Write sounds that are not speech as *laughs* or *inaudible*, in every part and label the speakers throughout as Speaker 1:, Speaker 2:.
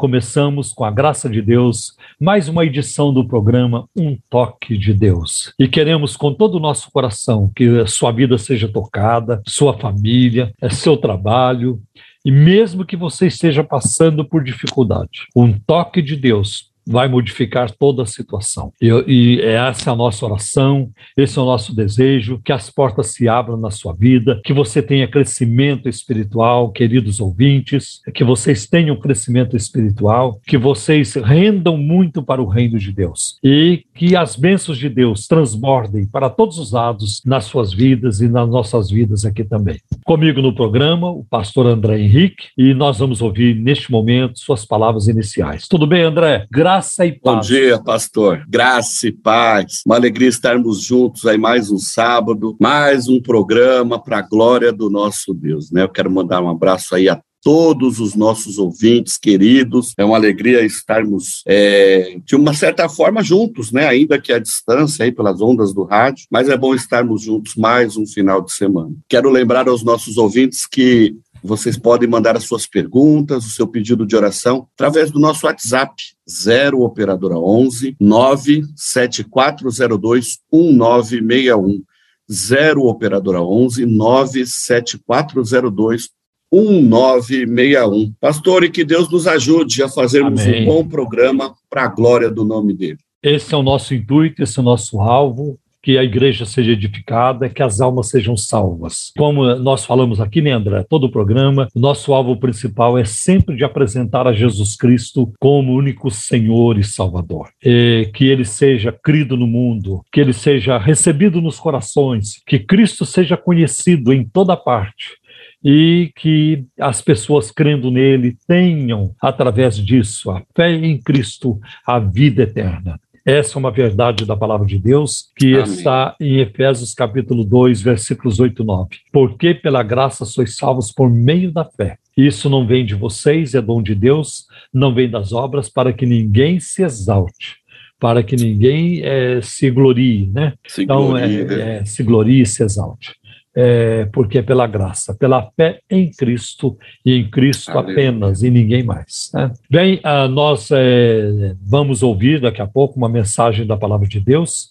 Speaker 1: Começamos com a graça de Deus mais uma edição do programa Um Toque de Deus. E queremos com todo o nosso coração que a sua vida seja tocada, sua família, é seu trabalho, e mesmo que você esteja passando por dificuldade, um toque de Deus vai modificar toda a situação. E, e, essa é a nossa oração, esse é o nosso desejo, que as portas se abram na sua vida, que você tenha crescimento espiritual, queridos ouvintes, que vocês tenham crescimento espiritual, que vocês rendam muito para o reino de Deus e que as bênçãos de Deus transbordem para todos os lados nas suas vidas e nas nossas vidas aqui também. Comigo no programa, o pastor André Henrique, e nós vamos ouvir neste momento suas palavras iniciais. Tudo bem, André? Graças Graça e paz.
Speaker 2: Bom dia, pastor. Graça e paz. Uma alegria estarmos juntos aí mais um sábado, mais um programa para a glória do nosso Deus, né? Eu quero mandar um abraço aí a todos os nossos ouvintes queridos. É uma alegria estarmos, é, de uma certa forma, juntos, né? Ainda que à distância, aí pelas ondas do rádio, mas é bom estarmos juntos mais um final de semana. Quero lembrar aos nossos ouvintes que vocês podem mandar as suas perguntas, o seu pedido de oração através do nosso WhatsApp 0 operadora 11 97402 1961 0 operadora 11 97402 1961. Pastor, e que Deus nos ajude a fazermos Amém. um bom programa para a glória do nome dele.
Speaker 1: Esse é o nosso intuito, esse é o nosso alvo que a igreja seja edificada, que as almas sejam salvas. Como nós falamos aqui, né, André, todo o programa, o nosso alvo principal é sempre de apresentar a Jesus Cristo como único Senhor e Salvador. E que ele seja crido no mundo, que ele seja recebido nos corações, que Cristo seja conhecido em toda parte e que as pessoas crendo nele tenham, através disso, a fé em Cristo, a vida eterna. Essa é uma verdade da palavra de Deus que Amém. está em Efésios capítulo 2, versículos 8 e 9. Porque pela graça sois salvos por meio da fé. Isso não vem de vocês, é dom de Deus, não vem das obras para que ninguém se exalte para que ninguém é, se glorie, né? Se então, glorie, é, né? é, se glorie e se exalte é, porque é pela graça, pela fé em Cristo e em Cristo Aleluia. apenas e ninguém mais. Né? Bem, uh, nós é, vamos ouvir daqui a pouco uma mensagem da palavra de Deus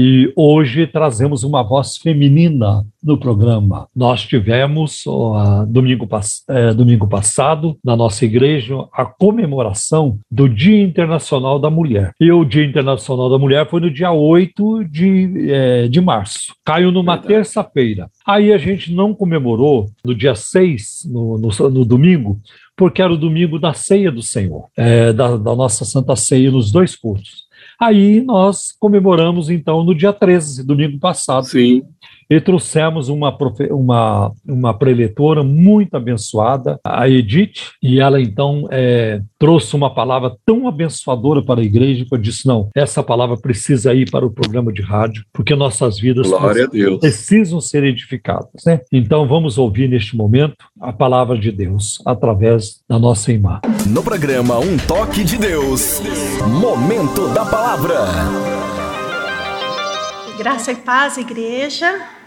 Speaker 1: e hoje trazemos uma voz feminina no programa. Nós tivemos, uh, domingo, pass uh, domingo passado, na nossa igreja, a comemoração do Dia Internacional da Mulher. E o Dia Internacional da Mulher foi no dia 8 de, eh, de março. Caiu numa terça-feira. Aí a gente não comemorou no dia 6, no, no, no domingo, porque era o domingo da ceia do Senhor, é, da, da nossa Santa Ceia nos dois cultos. Aí nós comemoramos, então, no dia 13, domingo passado.
Speaker 2: Sim
Speaker 1: e trouxemos uma, uma, uma preletora muito abençoada, a Edith, e ela então é, trouxe uma palavra tão abençoadora para a igreja que eu disse: não, essa palavra precisa ir para o programa de rádio, porque nossas vidas precisam, precisam ser edificadas. Né? Então vamos ouvir neste momento a palavra de Deus através da nossa imagem.
Speaker 3: No programa Um Toque de Deus, Momento da Palavra.
Speaker 4: Graça e paz, igreja.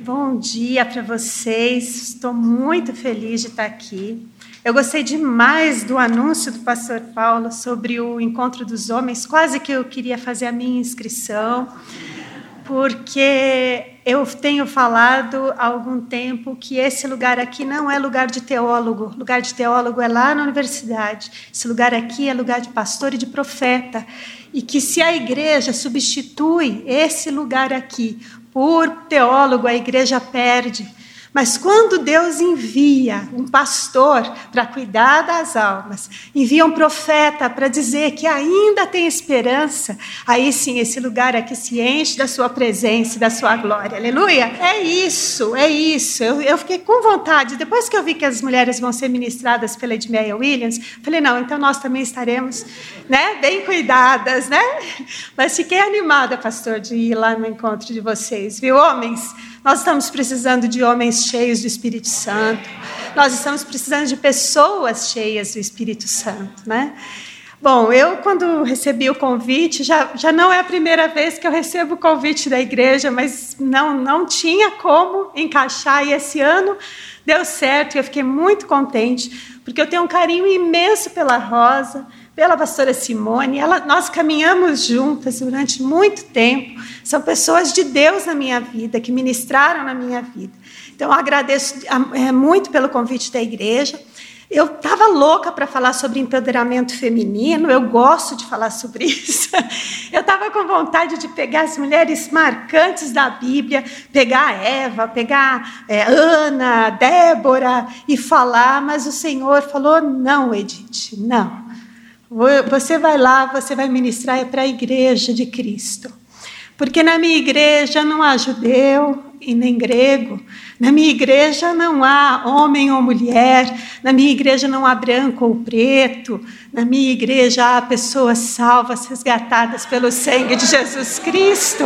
Speaker 4: Bom dia para vocês. Estou muito feliz de estar aqui. Eu gostei demais do anúncio do pastor Paulo sobre o encontro dos homens. Quase que eu queria fazer a minha inscrição, porque eu tenho falado há algum tempo que esse lugar aqui não é lugar de teólogo. Lugar de teólogo é lá na universidade. Esse lugar aqui é lugar de pastor e de profeta. E que se a igreja substitui esse lugar aqui por teólogo, a igreja perde. Mas quando Deus envia um pastor para cuidar das almas, envia um profeta para dizer que ainda tem esperança, aí sim esse lugar aqui se enche da sua presença e da sua glória. Aleluia! É isso, é isso. Eu, eu fiquei com vontade, depois que eu vi que as mulheres vão ser ministradas pela Edmeia Williams, falei, não, então nós também estaremos né, bem cuidadas, né? Mas fiquei animada, pastor, de ir lá no encontro de vocês, viu, homens? Nós estamos precisando de homens cheios do Espírito Santo. Nós estamos precisando de pessoas cheias do Espírito Santo, né? Bom, eu quando recebi o convite, já, já não é a primeira vez que eu recebo o convite da igreja, mas não, não tinha como encaixar, e esse ano deu certo, e eu fiquei muito contente, porque eu tenho um carinho imenso pela Rosa, pela pastora Simone. Ela, nós caminhamos juntas durante muito tempo. São pessoas de Deus na minha vida, que ministraram na minha vida. Então, agradeço é, muito pelo convite da igreja. Eu estava louca para falar sobre empoderamento feminino, eu gosto de falar sobre *laughs* isso. Eu estava com vontade de pegar as mulheres marcantes da Bíblia, pegar Eva, pegar é, Ana, Débora e falar, mas o Senhor falou: não, Edith, não. Você vai lá, você vai ministrar para a igreja de Cristo. Porque na minha igreja não há judeu e nem grego, na minha igreja não há homem ou mulher, na minha igreja não há branco ou preto, na minha igreja há pessoas salvas, resgatadas pelo sangue de Jesus Cristo.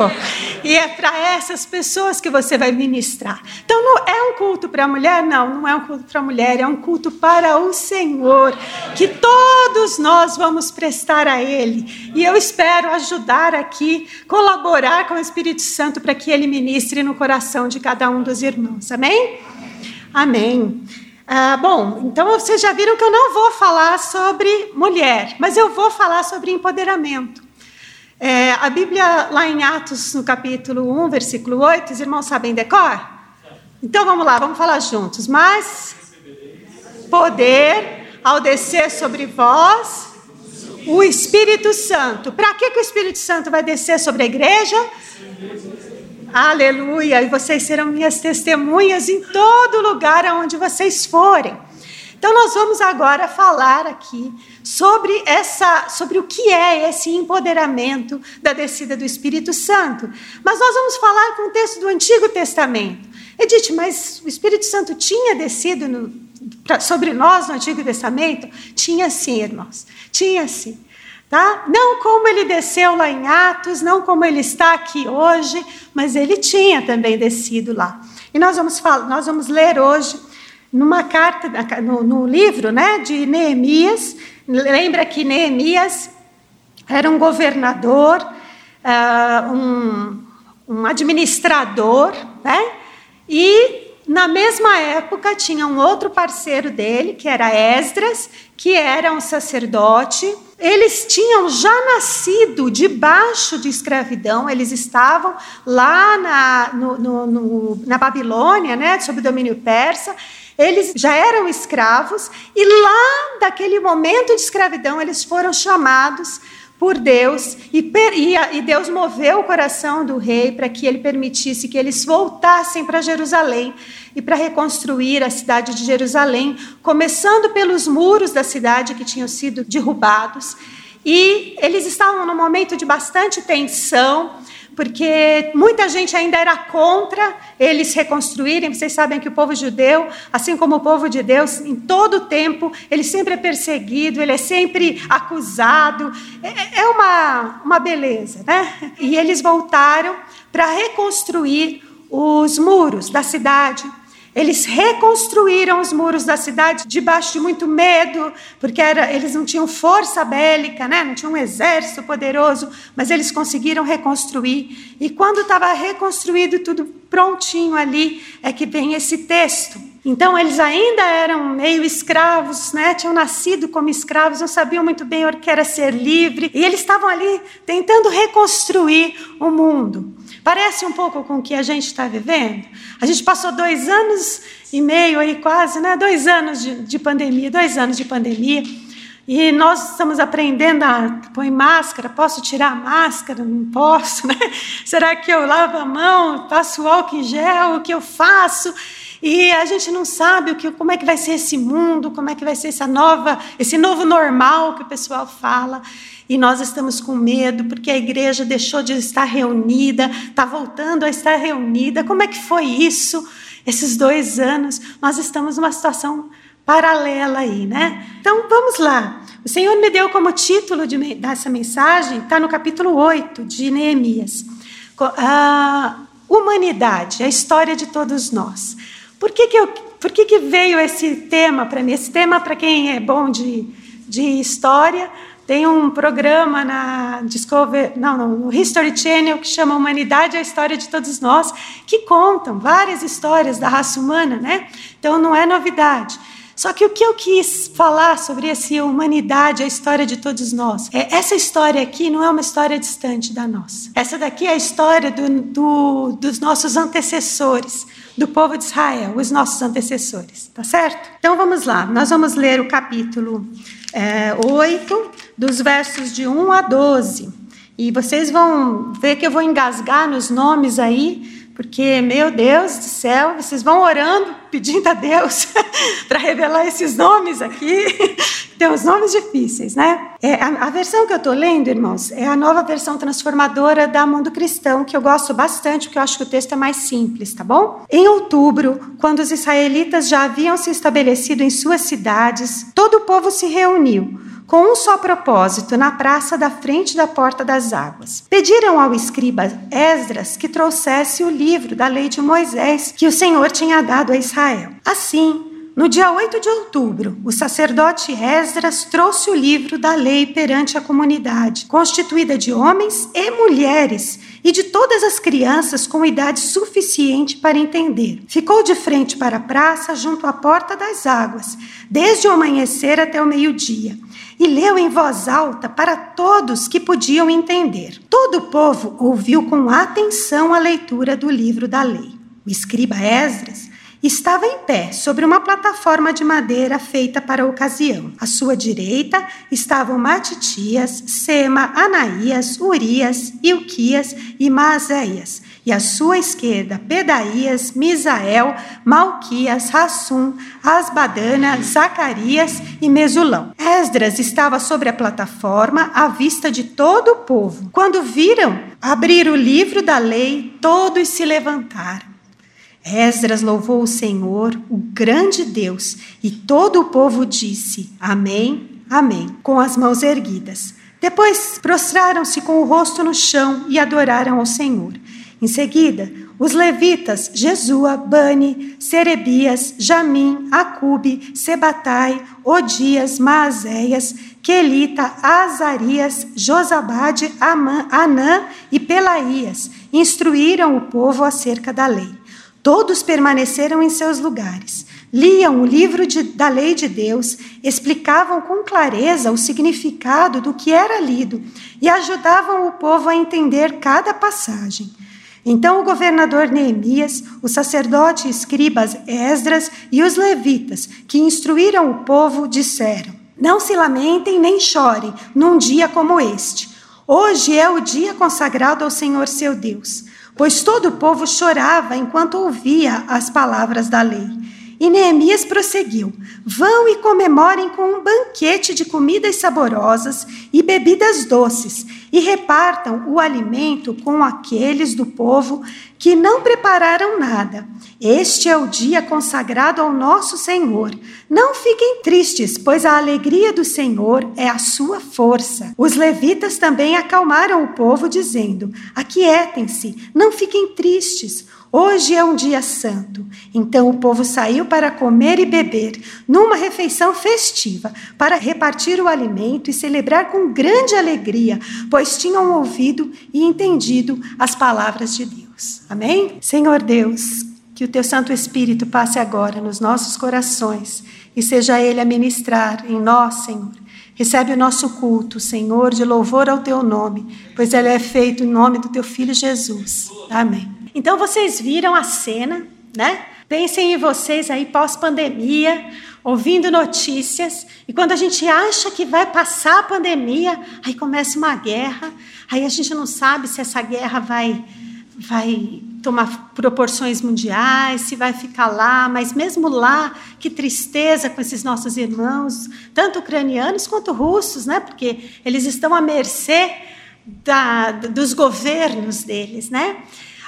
Speaker 4: E é para essas pessoas que você vai ministrar. Então não é um culto para a mulher? Não, não é um culto para a mulher, é um culto para o Senhor, que todos nós vamos prestar a Ele. E eu espero ajudar aqui, colaborar com o Espírito Santo para que Ele ministre no coração de cada um dos irmãos. Amém? Amém. Ah, bom, então vocês já viram que eu não vou falar sobre mulher, mas eu vou falar sobre empoderamento. É, a Bíblia, lá em Atos, no capítulo 1, versículo 8, os irmãos sabem decor? Então vamos lá, vamos falar juntos. Mas poder ao descer sobre vós o Espírito Santo. Para que, que o Espírito Santo vai descer sobre a igreja? Aleluia! E vocês serão minhas testemunhas em todo lugar aonde vocês forem. Então nós vamos agora falar aqui sobre essa, sobre o que é esse empoderamento da descida do Espírito Santo. Mas nós vamos falar com o texto do Antigo Testamento. Edith, mas o Espírito Santo tinha descido no, pra, sobre nós no Antigo Testamento? Tinha sim, irmãos. Tinha sim. Tá? Não como ele desceu lá em Atos, não como ele está aqui hoje, mas ele tinha também descido lá. E nós vamos, falar, nós vamos ler hoje, numa carta, no, no livro né, de Neemias. Lembra que Neemias era um governador, uh, um, um administrador, né? e na mesma época tinha um outro parceiro dele, que era Esdras, que era um sacerdote eles tinham já nascido debaixo de escravidão, eles estavam lá na, no, no, no, na Babilônia, né, sob domínio persa, eles já eram escravos, e lá daquele momento de escravidão eles foram chamados por Deus, e, e Deus moveu o coração do rei para que ele permitisse que eles voltassem para Jerusalém e para reconstruir a cidade de Jerusalém, começando pelos muros da cidade que tinham sido derrubados. E eles estavam num momento de bastante tensão, porque muita gente ainda era contra eles reconstruírem. Vocês sabem que o povo judeu, assim como o povo de Deus, em todo o tempo, ele sempre é perseguido, ele é sempre acusado. É, é uma, uma beleza, né? E eles voltaram para reconstruir os muros da cidade. Eles reconstruíram os muros da cidade debaixo de muito medo, porque era, eles não tinham força bélica, né? não tinham um exército poderoso, mas eles conseguiram reconstruir. E quando estava reconstruído tudo prontinho ali, é que vem esse texto. Então, eles ainda eram meio escravos, né? tinham nascido como escravos, não sabiam muito bem o que era ser livre, e eles estavam ali tentando reconstruir o mundo. Parece um pouco com o que a gente está vivendo. A gente passou dois anos e meio aí quase, né? Dois anos de, de pandemia, dois anos de pandemia. E nós estamos aprendendo a pôr máscara, posso tirar a máscara? Não posso, né? *laughs* Será que eu lavo a mão, passo álcool em gel, o que eu faço? E a gente não sabe o que, como é que vai ser esse mundo, como é que vai ser essa nova, esse novo normal que o pessoal fala. E nós estamos com medo porque a igreja deixou de estar reunida, está voltando a estar reunida. Como é que foi isso? Esses dois anos, nós estamos numa situação paralela aí, né? Então vamos lá. O Senhor me deu como título de, dessa mensagem, está no capítulo 8 de Neemias. A humanidade, a história de todos nós. Por que, que, eu, por que, que veio esse tema para mim? Esse tema, para quem é bom de, de história, tem um programa na Discover, não, não, no History Channel que chama Humanidade, a história de todos nós, que contam várias histórias da raça humana, né? Então não é novidade. Só que o que eu quis falar sobre essa humanidade, a história de todos nós, é essa história aqui não é uma história distante da nossa. Essa daqui é a história do, do, dos nossos antecessores, do povo de Israel, os nossos antecessores, tá certo? Então vamos lá, nós vamos ler o capítulo é, 8, dos versos de 1 a 12. E vocês vão ver que eu vou engasgar nos nomes aí, porque, meu Deus do céu, vocês vão orando, pedindo a Deus *laughs* para revelar esses nomes aqui. Tem os nomes difíceis, né? É, a, a, versão que eu estou lendo, irmãos, é a nova versão transformadora da Mundo Cristão, que eu gosto bastante, porque eu acho que o texto é mais simples, tá bom? Em outubro, quando os israelitas já haviam se estabelecido em suas cidades, todo o povo se reuniu com um só propósito, na praça da frente da Porta das Águas. Pediram ao escriba Esdras que trouxesse o livro da lei de Moisés que o Senhor tinha dado a Israel. Assim, no dia 8 de outubro, o sacerdote Esdras trouxe o livro da lei perante a comunidade, constituída de homens e mulheres e de todas as crianças com idade suficiente para entender. Ficou de frente para a praça, junto à porta das águas, desde o amanhecer até o meio-dia e leu em voz alta para todos que podiam entender. Todo o povo ouviu com atenção a leitura do livro da lei. O escriba Esdras estava em pé sobre uma plataforma de madeira feita para a ocasião. À sua direita estavam Matitias, Sema, Anaías, Urias, Ilquias e Maazéias e à sua esquerda Pedaías, Misael, Malquias, Rassum, Asbadana, Zacarias e Mesulão. Esdras estava sobre a plataforma à vista de todo o povo. Quando viram abrir o livro da lei, todos se levantaram. Esdras louvou o Senhor, o grande Deus, e todo o povo disse: Amém, Amém, com as mãos erguidas. Depois prostraram-se com o rosto no chão e adoraram ao Senhor. Em seguida, os levitas Jesua, Bani, Serebias, Jamim, Acube, Sebatai, Odias, Maazéias, Quelita, Azarias, Josabade, Anã e Pelaías instruíram o povo acerca da lei. Todos permaneceram em seus lugares, liam o livro de, da lei de Deus, explicavam com clareza o significado do que era lido e ajudavam o povo a entender cada passagem. Então o governador Neemias, o sacerdote escribas Esdras e os levitas, que instruíram o povo, disseram: Não se lamentem nem chorem num dia como este. Hoje é o dia consagrado ao Senhor seu Deus, pois todo o povo chorava enquanto ouvia as palavras da lei. E Neemias prosseguiu: Vão e comemorem com um banquete de comidas saborosas e bebidas doces, e repartam o alimento com aqueles do povo que não prepararam nada. Este é o dia consagrado ao nosso Senhor. Não fiquem tristes, pois a alegria do Senhor é a sua força. Os levitas também acalmaram o povo, dizendo: Aquietem-se, não fiquem tristes. Hoje é um dia santo. Então o povo saiu para comer e beber, numa refeição festiva, para repartir o alimento e celebrar com grande alegria, pois tinham ouvido e entendido as palavras de Deus. Amém? Senhor Deus, que o teu Santo Espírito passe agora nos nossos corações e seja ele a ministrar em nós, Senhor. Recebe o nosso culto, Senhor, de louvor ao teu nome, pois ele é feito em nome do teu filho Jesus. Amém. Então vocês viram a cena, né? Pensem em vocês aí pós-pandemia, ouvindo notícias, e quando a gente acha que vai passar a pandemia, aí começa uma guerra, aí a gente não sabe se essa guerra vai vai tomar proporções mundiais, se vai ficar lá, mas mesmo lá, que tristeza com esses nossos irmãos, tanto ucranianos quanto russos, né? Porque eles estão à mercê da, dos governos deles, né?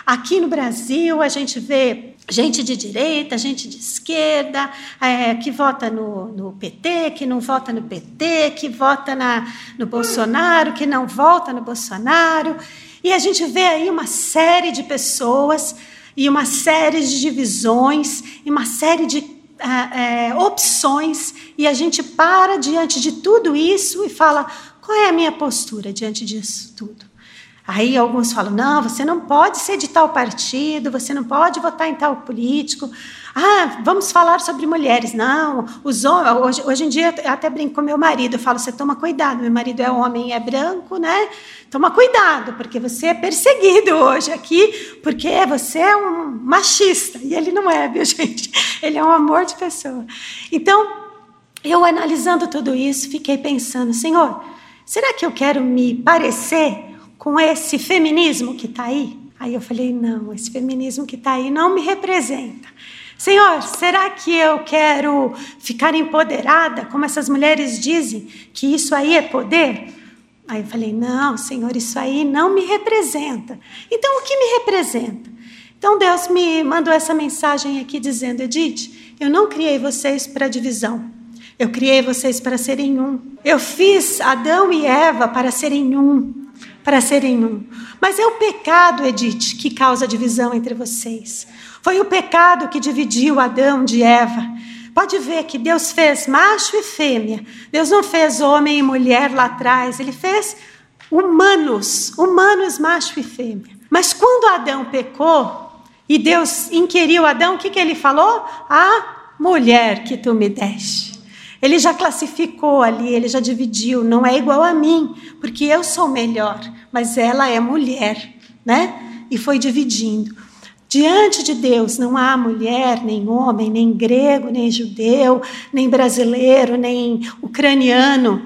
Speaker 4: Aqui no Brasil, a gente vê gente de direita, gente de esquerda, é, que vota no, no, PT, que não vota no PT, que vota na, no Bolsonaro, que não vota no Bolsonaro. E a gente vê aí uma série de pessoas e uma série de divisões e uma série de é, é, opções, e a gente para diante de tudo isso e fala: qual é a minha postura diante disso tudo? Aí alguns falam: não, você não pode ser de tal partido, você não pode votar em tal político. Ah, vamos falar sobre mulheres. Não, os homens, hoje, hoje em dia eu até brinco com meu marido, eu falo: você toma cuidado, meu marido é homem é branco, né? Toma cuidado, porque você é perseguido hoje aqui, porque você é um machista. E ele não é, viu, *laughs* gente? Ele é um amor de pessoa. Então, eu analisando tudo isso, fiquei pensando: Senhor, será que eu quero me parecer? Com esse feminismo que está aí? Aí eu falei: não, esse feminismo que está aí não me representa. Senhor, será que eu quero ficar empoderada, como essas mulheres dizem, que isso aí é poder? Aí eu falei: não, Senhor, isso aí não me representa. Então, o que me representa? Então, Deus me mandou essa mensagem aqui dizendo: Edith, eu não criei vocês para divisão. Eu criei vocês para serem um. Eu fiz Adão e Eva para serem um para serem um. Mas é o pecado, Edith, que causa divisão entre vocês. Foi o pecado que dividiu Adão de Eva. Pode ver que Deus fez macho e fêmea. Deus não fez homem e mulher lá atrás. Ele fez humanos, humanos macho e fêmea. Mas quando Adão pecou e Deus inquiriu Adão, o que, que ele falou? A mulher que tu me deste. Ele já classificou ali, ele já dividiu, não é igual a mim, porque eu sou melhor, mas ela é mulher, né? E foi dividindo. Diante de Deus não há mulher, nem homem, nem grego, nem judeu, nem brasileiro, nem ucraniano.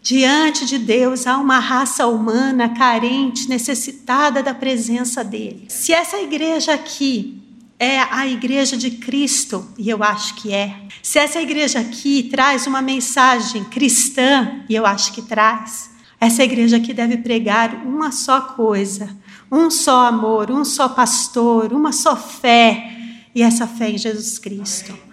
Speaker 4: Diante de Deus há uma raça humana carente, necessitada da presença dele. Se essa igreja aqui é a igreja de Cristo, e eu acho que é. Se essa igreja aqui traz uma mensagem cristã, e eu acho que traz, essa igreja aqui deve pregar uma só coisa, um só amor, um só pastor, uma só fé, e essa fé em Jesus Cristo.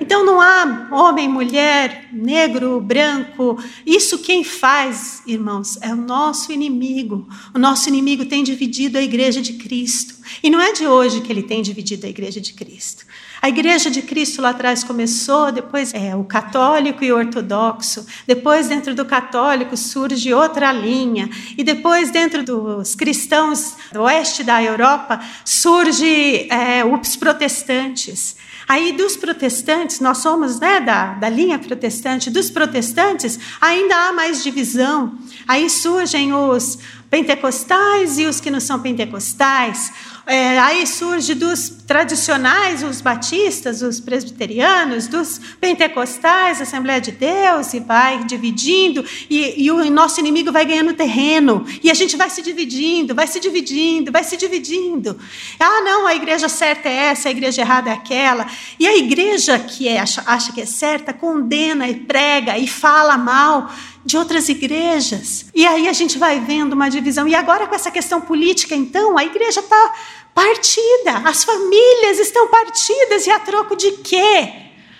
Speaker 4: Então não há homem, mulher, negro, branco. Isso quem faz, irmãos, é o nosso inimigo. O nosso inimigo tem dividido a igreja de Cristo. E não é de hoje que ele tem dividido a igreja de Cristo. A igreja de Cristo lá atrás começou, depois é o católico e o ortodoxo, depois dentro do católico surge outra linha, e depois dentro dos cristãos do oeste da Europa surge é, os protestantes. Aí dos protestantes, nós somos né, da, da linha protestante, dos protestantes ainda há mais divisão. Aí surgem os pentecostais e os que não são pentecostais, é, aí surge dos tradicionais, os batistas, os presbiterianos, dos pentecostais, Assembleia de Deus, e vai dividindo, e, e, o nosso inimigo vai ganhando terreno, e a gente vai se dividindo, vai se dividindo, vai se dividindo. Ah, não, a igreja certa é essa, a igreja errada é aquela. E a igreja que é, acha, acha que é certa condena e prega e fala mal de outras igrejas. E aí a gente vai vendo uma divisão. E agora, com essa questão política, então, a igreja está partida, as famílias estão partidas. E a troco de quê?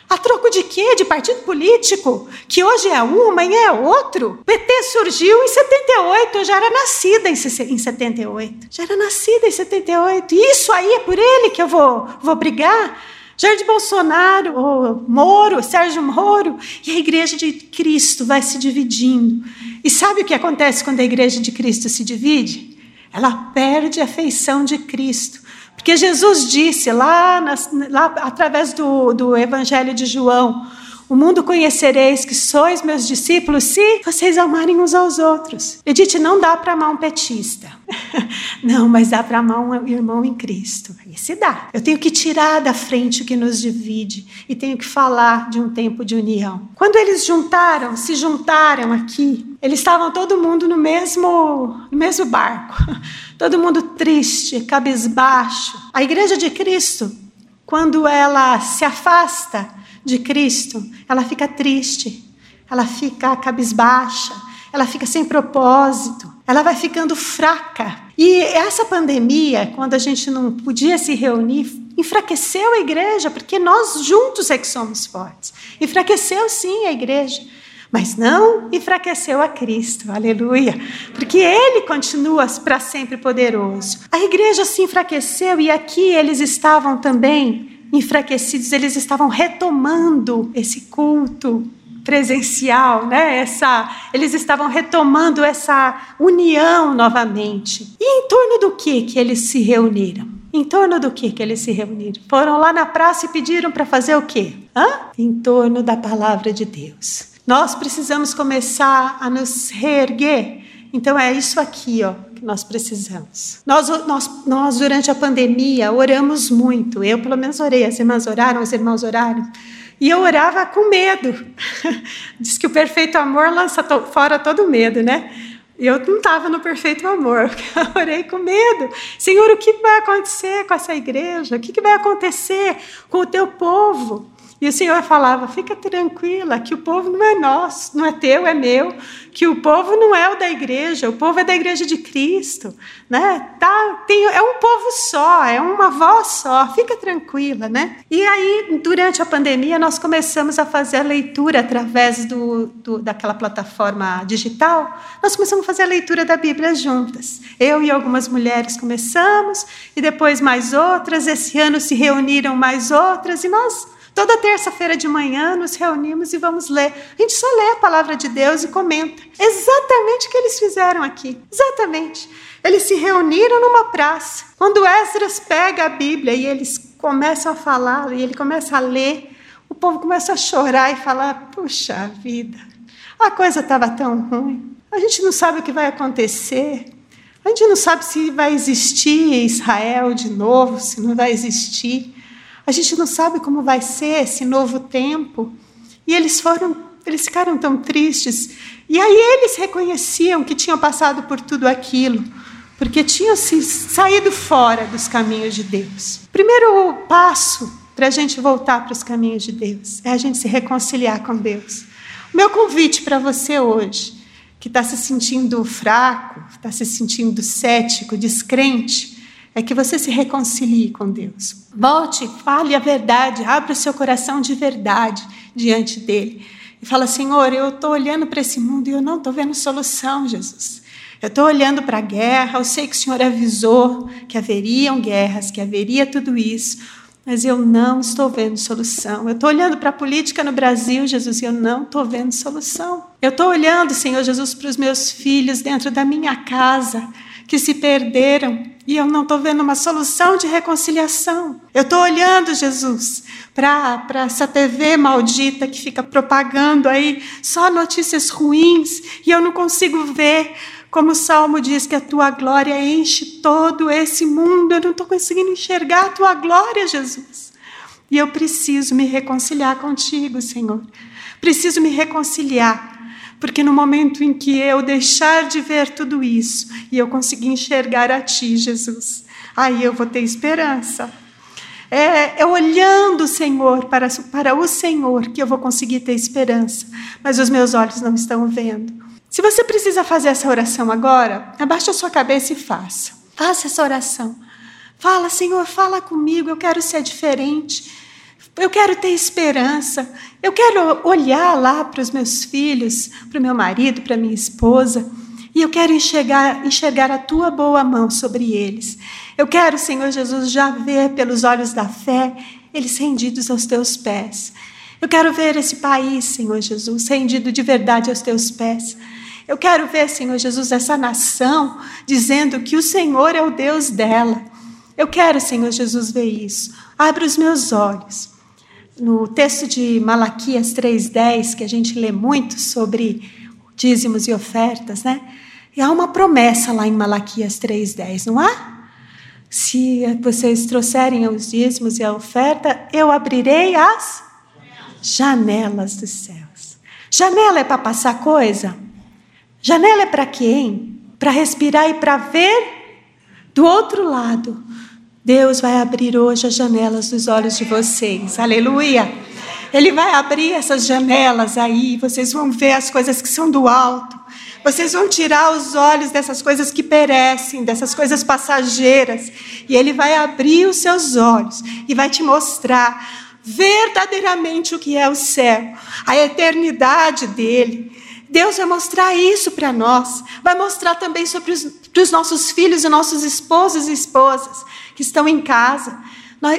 Speaker 4: A troco de quê? De partido político? Que hoje é um, amanhã é outro? O PT surgiu em 78, eu já era nascida em 78. Já era nascida em 78. E isso aí é por ele que eu vou, vou brigar? Jair Bolsonaro, ou Moro, Sérgio Moro, e a igreja de Cristo vai se dividindo. E sabe o que acontece quando a igreja de Cristo se divide? Ela perde a feição de Cristo. Porque Jesus disse lá, lá através do, do Evangelho de João: O mundo conhecereis que sois meus discípulos se vocês amarem uns aos outros. Edith, não dá para amar um petista. *laughs* não, mas dá para amar um irmão em Cristo. Esse dá. Eu tenho que tirar da frente o que nos divide e tenho que falar de um tempo de união. Quando eles juntaram, se juntaram aqui, eles estavam todo mundo no mesmo, no mesmo barco. *laughs* Todo mundo triste, cabisbaixo. A igreja de Cristo, quando ela se afasta de Cristo, ela fica triste, ela fica cabisbaixa, ela fica sem propósito, ela vai ficando fraca. E essa pandemia, quando a gente não podia se reunir, enfraqueceu a igreja, porque nós juntos é que somos fortes. Enfraqueceu sim a igreja mas não enfraqueceu a Cristo, aleluia, porque Ele continua para sempre poderoso. A igreja se enfraqueceu e aqui eles estavam também enfraquecidos, eles estavam retomando esse culto presencial, né? Essa, eles estavam retomando essa união novamente. E em torno do que que eles se reuniram? Em torno do que que eles se reuniram? Foram lá na praça e pediram para fazer o quê? Hã? Em torno da palavra de Deus. Nós precisamos começar a nos reerguer. Então é isso aqui, ó, que nós precisamos. Nós, nós, nós durante a pandemia oramos muito. Eu pelo menos orei, as irmãs oraram, os irmãos oraram. E eu orava com medo. *laughs* Diz que o perfeito amor lança to fora todo medo, né? Eu não estava no perfeito amor, *laughs* eu orei com medo. Senhor, o que vai acontecer com essa igreja? O que vai acontecer com o teu povo? E o Senhor falava: fica tranquila, que o povo não é nosso, não é teu, é meu, que o povo não é o da igreja, o povo é da igreja de Cristo, né? Tá, tem, é um povo só, é uma voz só, fica tranquila, né? E aí, durante a pandemia, nós começamos a fazer a leitura através do, do, daquela plataforma digital, nós começamos a fazer a leitura da Bíblia juntas. Eu e algumas mulheres começamos, e depois mais outras, esse ano se reuniram mais outras, e nós Toda terça-feira de manhã nos reunimos e vamos ler. A gente só lê a palavra de Deus e comenta. Exatamente o que eles fizeram aqui. Exatamente. Eles se reuniram numa praça. Quando Esdras pega a Bíblia e eles começam a falar, e ele começa a ler, o povo começa a chorar e falar: Puxa vida, a coisa estava tão ruim. A gente não sabe o que vai acontecer. A gente não sabe se vai existir Israel de novo, se não vai existir. A gente não sabe como vai ser esse novo tempo. E eles foram, eles ficaram tão tristes. E aí eles reconheciam que tinham passado por tudo aquilo, porque tinham se saído fora dos caminhos de Deus. Primeiro passo para a gente voltar para os caminhos de Deus é a gente se reconciliar com Deus. O meu convite para você hoje, que está se sentindo fraco, está se sentindo cético, descrente, é que você se reconcilie com Deus. Volte, fale a verdade, abra o seu coração de verdade diante dele. E fala, Senhor, eu estou olhando para esse mundo e eu não estou vendo solução, Jesus. Eu estou olhando para a guerra, eu sei que o Senhor avisou que haveriam guerras, que haveria tudo isso, mas eu não estou vendo solução. Eu estou olhando para a política no Brasil, Jesus, e eu não estou vendo solução. Eu estou olhando, Senhor Jesus, para os meus filhos dentro da minha casa, que se perderam e eu não estou vendo uma solução de reconciliação. Eu estou olhando, Jesus, para essa TV maldita que fica propagando aí só notícias ruins e eu não consigo ver. Como o salmo diz que a tua glória enche todo esse mundo, eu não estou conseguindo enxergar a tua glória, Jesus. E eu preciso me reconciliar contigo, Senhor. Preciso me reconciliar porque no momento em que eu deixar de ver tudo isso e eu conseguir enxergar a Ti, Jesus, aí eu vou ter esperança. É, é olhando, Senhor, para, para o Senhor que eu vou conseguir ter esperança, mas os meus olhos não estão vendo. Se você precisa fazer essa oração agora, abaixe a sua cabeça e faça. Faça essa oração. Fala, Senhor, fala comigo, eu quero ser diferente. Eu quero ter esperança. Eu quero olhar lá para os meus filhos, para o meu marido, para minha esposa, e eu quero enxergar, enxergar a tua boa mão sobre eles. Eu quero, Senhor Jesus, já ver pelos olhos da fé eles rendidos aos teus pés. Eu quero ver esse país, Senhor Jesus, rendido de verdade aos teus pés. Eu quero ver, Senhor Jesus, essa nação dizendo que o Senhor é o Deus dela. Eu quero, Senhor Jesus, ver isso. Abre os meus olhos. No texto de Malaquias 3:10, que a gente lê muito sobre dízimos e ofertas, né? E há uma promessa lá em Malaquias 3:10, não há? Se vocês trouxerem os dízimos e a oferta, eu abrirei as janelas dos céus. Janela é para passar coisa? Janela é para quem? Para respirar e para ver do outro lado. Deus vai abrir hoje as janelas dos olhos de vocês. Aleluia! Ele vai abrir essas janelas aí, vocês vão ver as coisas que são do alto. Vocês vão tirar os olhos dessas coisas que perecem, dessas coisas passageiras, e ele vai abrir os seus olhos e vai te mostrar verdadeiramente o que é o céu, a eternidade dele. Deus vai mostrar isso para nós, vai mostrar também sobre os, os nossos filhos e nossos esposos e esposas que estão em casa.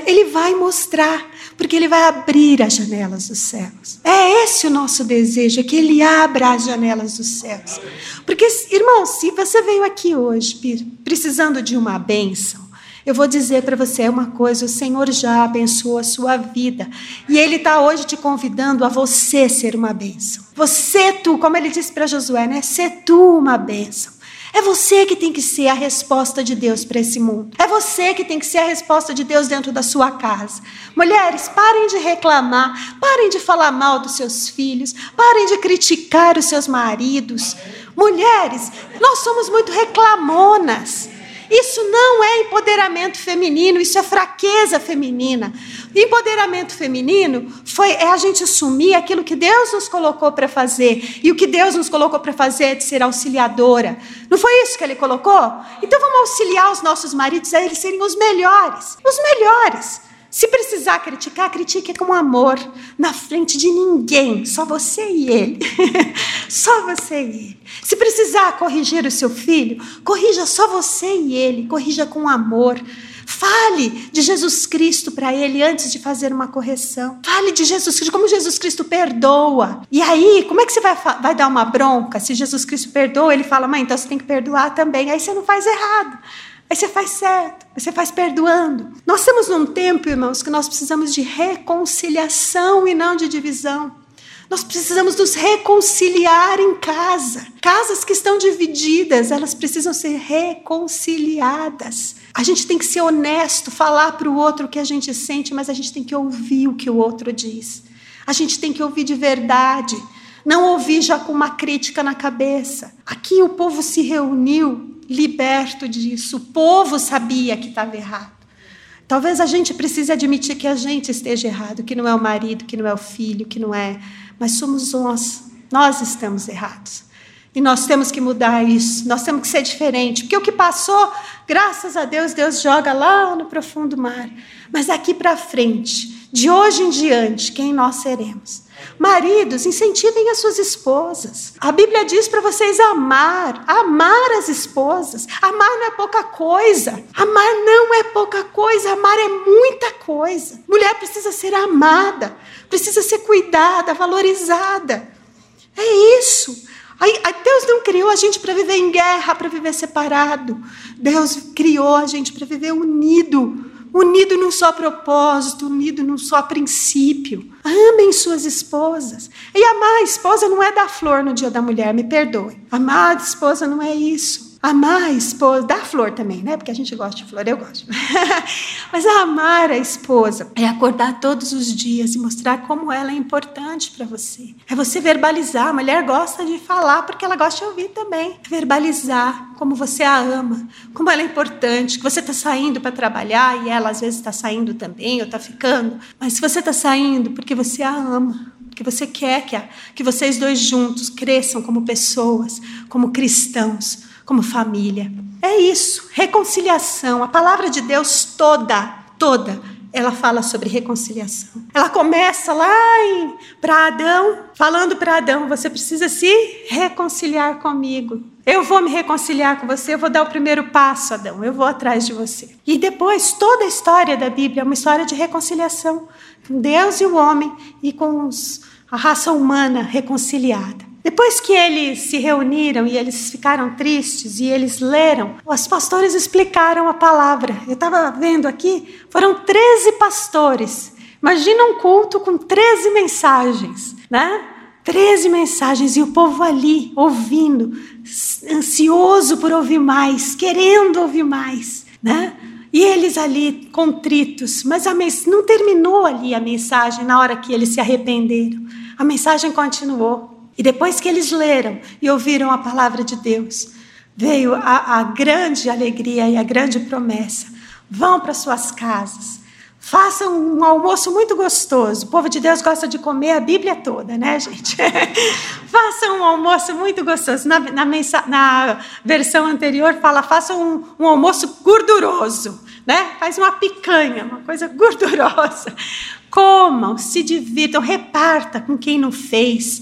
Speaker 4: Ele vai mostrar, porque Ele vai abrir as janelas dos céus. É esse o nosso desejo, é que Ele abra as janelas dos céus. Porque, irmão, se você veio aqui hoje precisando de uma bênção, eu vou dizer para você uma coisa: o Senhor já abençoou a sua vida. E Ele está hoje te convidando a você ser uma bênção. Você, tu, como ele disse para Josué, né? Ser tu uma bênção. É você que tem que ser a resposta de Deus para esse mundo. É você que tem que ser a resposta de Deus dentro da sua casa. Mulheres, parem de reclamar, parem de falar mal dos seus filhos, parem de criticar os seus maridos. Mulheres, nós somos muito reclamonas. Isso não é empoderamento feminino, isso é fraqueza feminina. Empoderamento feminino foi é a gente assumir aquilo que Deus nos colocou para fazer. E o que Deus nos colocou para fazer é de ser auxiliadora. Não foi isso que ele colocou? Então vamos auxiliar os nossos maridos a eles serem os melhores. Os melhores. Se precisar criticar, critique com amor, na frente de ninguém, só você e ele. *laughs* só você e ele. Se precisar corrigir o seu filho, corrija só você e ele, corrija com amor. Fale de Jesus Cristo para ele antes de fazer uma correção. Fale de Jesus Cristo, como Jesus Cristo perdoa. E aí, como é que você vai, vai dar uma bronca? Se Jesus Cristo perdoa, ele fala, mãe, então você tem que perdoar também. Aí você não faz errado. Aí você faz certo, aí você faz perdoando. Nós estamos num tempo, irmãos, que nós precisamos de reconciliação e não de divisão. Nós precisamos nos reconciliar em casa. Casas que estão divididas, elas precisam ser reconciliadas. A gente tem que ser honesto, falar para o outro o que a gente sente, mas a gente tem que ouvir o que o outro diz. A gente tem que ouvir de verdade. Não ouvir já com uma crítica na cabeça. Aqui o povo se reuniu liberto disso. O povo sabia que estava errado. Talvez a gente precise admitir que a gente esteja errado, que não é o marido, que não é o filho, que não é. Mas somos nós. Nós estamos errados. E nós temos que mudar isso, nós temos que ser diferente. Porque o que passou, graças a Deus, Deus joga lá no profundo mar. Mas daqui para frente, de hoje em diante, quem nós seremos? Maridos, incentivem as suas esposas. A Bíblia diz para vocês amar, amar as esposas. Amar não é pouca coisa. Amar não é pouca coisa, amar é muita coisa. Mulher precisa ser amada, precisa ser cuidada, valorizada. É isso. Deus não criou a gente para viver em guerra, para viver separado. Deus criou a gente para viver unido unido num só propósito, unido num só princípio. Amem suas esposas. E amar a esposa não é dar flor no dia da mulher, me perdoe. Amar a esposa não é isso. Amar a esposa, dar flor também, né? Porque a gente gosta de flor, eu gosto. *laughs* Mas amar a esposa é acordar todos os dias e mostrar como ela é importante para você. É você verbalizar. A mulher gosta de falar porque ela gosta de ouvir também. Verbalizar como você a ama, como ela é importante, que você está saindo para trabalhar e ela às vezes está saindo também ou está ficando. Mas se você está saindo porque você a ama, porque você quer que, a, que vocês dois juntos cresçam como pessoas, como cristãos como família. É isso, reconciliação. A palavra de Deus toda, toda, ela fala sobre reconciliação. Ela começa lá para Adão, falando para Adão: você precisa se reconciliar comigo. Eu vou me reconciliar com você, eu vou dar o primeiro passo, Adão, eu vou atrás de você. E depois, toda a história da Bíblia é uma história de reconciliação com Deus e o homem e com os, a raça humana reconciliada. Depois que eles se reuniram e eles ficaram tristes e eles leram, os pastores explicaram a palavra. Eu estava vendo aqui, foram 13 pastores Imagina um culto com 13 mensagens, né? 13 mensagens e o povo ali ouvindo, ansioso por ouvir mais, querendo ouvir mais, né? E eles ali contritos, mas a não terminou ali a mensagem na hora que eles se arrependeram. A mensagem continuou. E depois que eles leram e ouviram a palavra de Deus, veio a, a grande alegria e a grande promessa. Vão para suas casas, Façam um almoço muito gostoso. O povo de Deus gosta de comer a Bíblia toda, né, gente? *laughs* façam um almoço muito gostoso. Na, na, mensa, na versão anterior fala: façam um, um, almoço gorduroso, né? Faz uma picanha, uma coisa gordurosa. Comam, se divirtam, reparta com quem não fez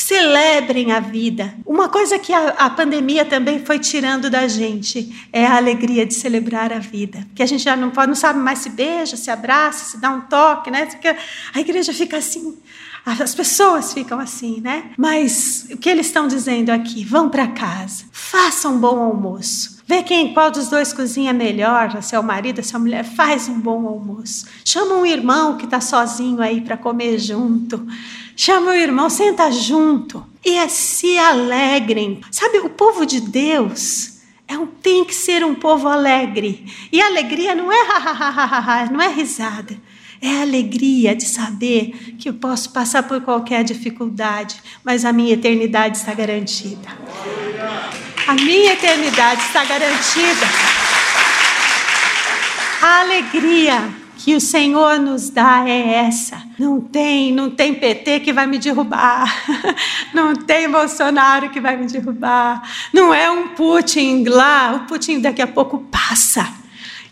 Speaker 4: celebrem a vida. Uma coisa que a, a, pandemia também foi tirando da gente é a alegria de celebrar a vida. Que a gente já não, pode, não sabe mais se beija, se abraça, se dá um toque, né? Porque a igreja fica assim. As pessoas ficam assim, né? Mas o que eles estão dizendo aqui? Vão para casa, façam um bom almoço. Vê quem, qual dos dois cozinha melhor, se é o marido, se é a mulher, faz um bom almoço. Chama um irmão que está sozinho aí para comer junto. Chama o irmão, senta junto e é, se alegrem. Sabe, o povo de Deus é um, tem que ser um povo alegre. E alegria não é *laughs* não é risada. É a alegria de saber que eu posso passar por qualquer dificuldade, mas a minha eternidade está garantida. A minha eternidade está garantida. A alegria que o Senhor nos dá é essa. Não tem, não tem PT que vai me derrubar. *laughs* Não tem Bolsonaro que vai me derrubar. Não é um Putin lá, o Putin daqui a pouco passa.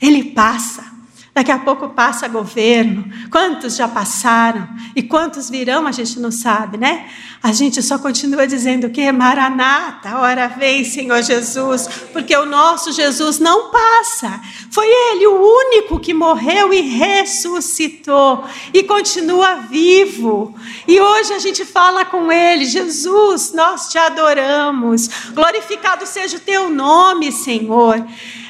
Speaker 4: Ele passa. Daqui a pouco passa governo. Quantos já passaram? E quantos virão, a gente não sabe, né? A gente só continua dizendo que Maranata, hora vem, Senhor Jesus, porque o nosso Jesus não passa. Foi Ele o único que morreu e ressuscitou e continua vivo. E hoje a gente fala com Ele: Jesus, nós te adoramos. Glorificado seja o teu nome, Senhor.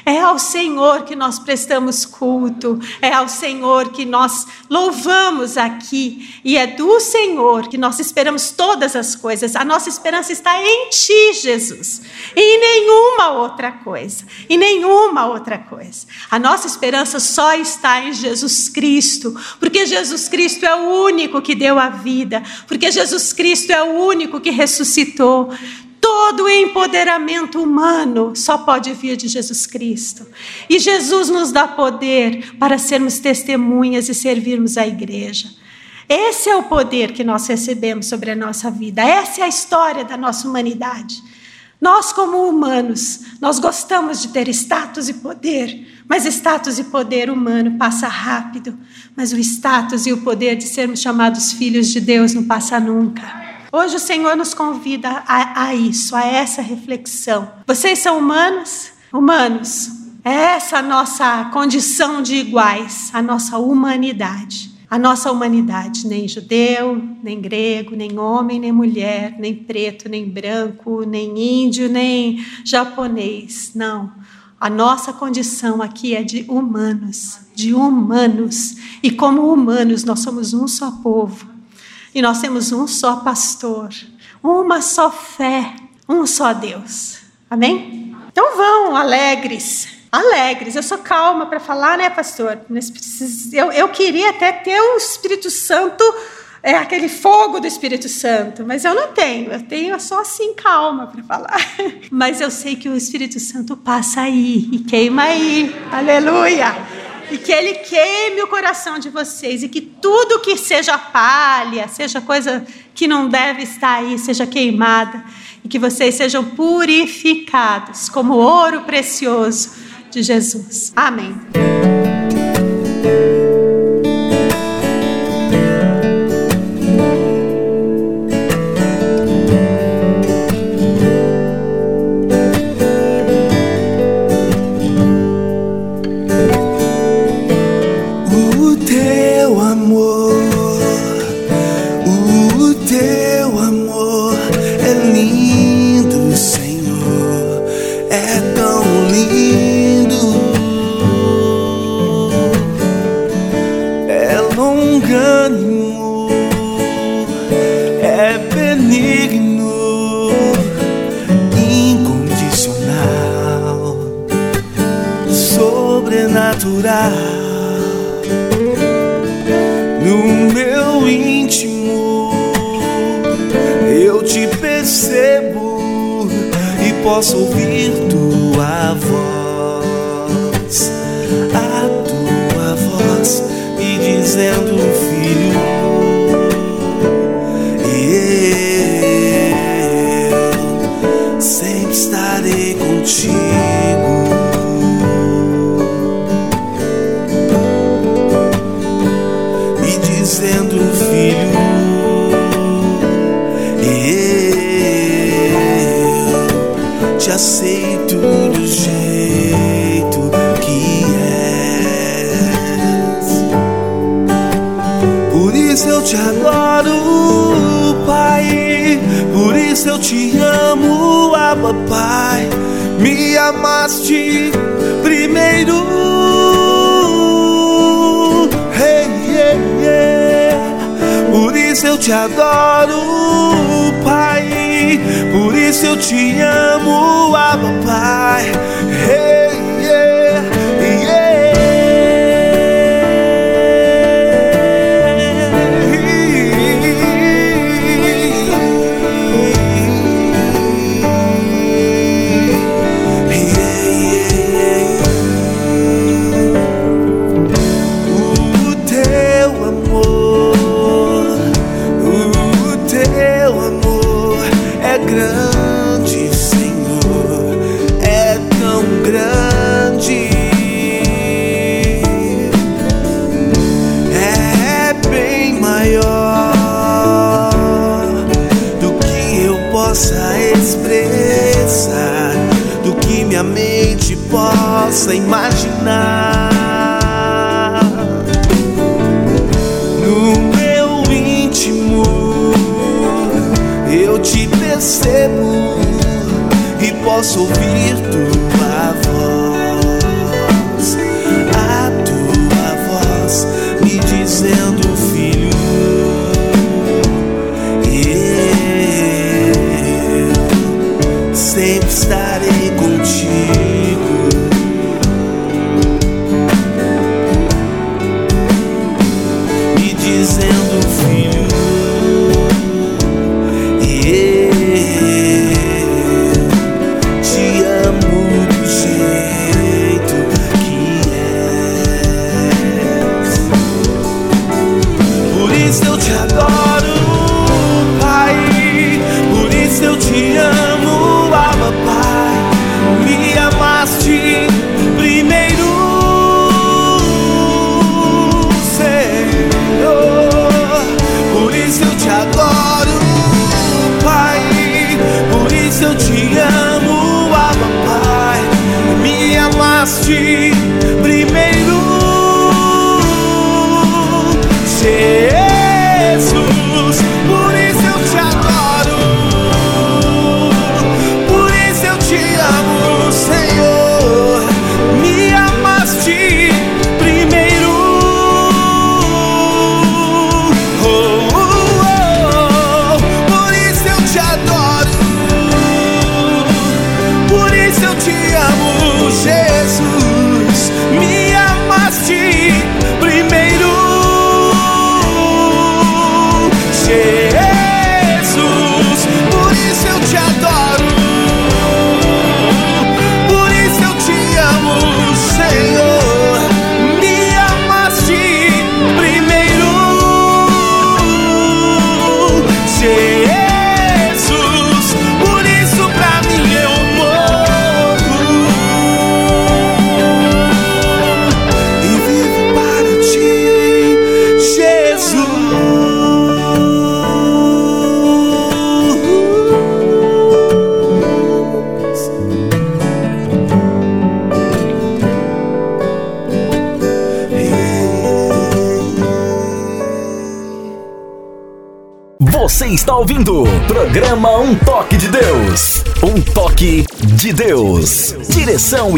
Speaker 4: É ao Senhor que nós prestamos culto, é ao Senhor que nós louvamos aqui, e é do Senhor que nós esperamos todas as coisas. A nossa esperança está em Ti, Jesus, e em nenhuma outra coisa, em nenhuma outra coisa. A nossa esperança só está em Jesus Cristo, porque Jesus Cristo é o único que deu a vida, porque Jesus Cristo é o único que ressuscitou. Todo empoderamento humano só pode vir de Jesus Cristo. E Jesus nos dá poder para sermos testemunhas e servirmos a igreja. Esse é o poder que nós recebemos sobre a nossa vida. Essa é a história da nossa humanidade. Nós, como humanos, nós gostamos de ter status e poder, mas status e poder humano passa rápido, mas o status e o poder de sermos chamados filhos de Deus não passa nunca. Hoje o Senhor nos convida a, a isso, a essa reflexão. Vocês são humanos? Humanos. É essa a nossa condição de iguais, a nossa humanidade. A nossa humanidade, nem judeu, nem grego, nem homem, nem mulher, nem preto, nem branco, nem índio, nem japonês. Não. A nossa condição aqui é de humanos, de humanos. E como humanos, nós somos um só povo. E nós temos um só pastor, uma só fé, um só Deus. Amém? Então vão, alegres. Alegres. Eu sou calma para falar, né, pastor? Eu, eu queria até ter o Espírito Santo, é aquele fogo do Espírito Santo, mas eu não tenho. Eu tenho só assim calma para falar. *laughs* Mas eu sei que o Espírito Santo passa aí e queima aí. Aleluia e que Ele queime o coração de vocês e que tudo que seja palha, seja coisa que não deve estar aí, seja queimada e que vocês sejam purificados como ouro precioso de Jesus. Amém.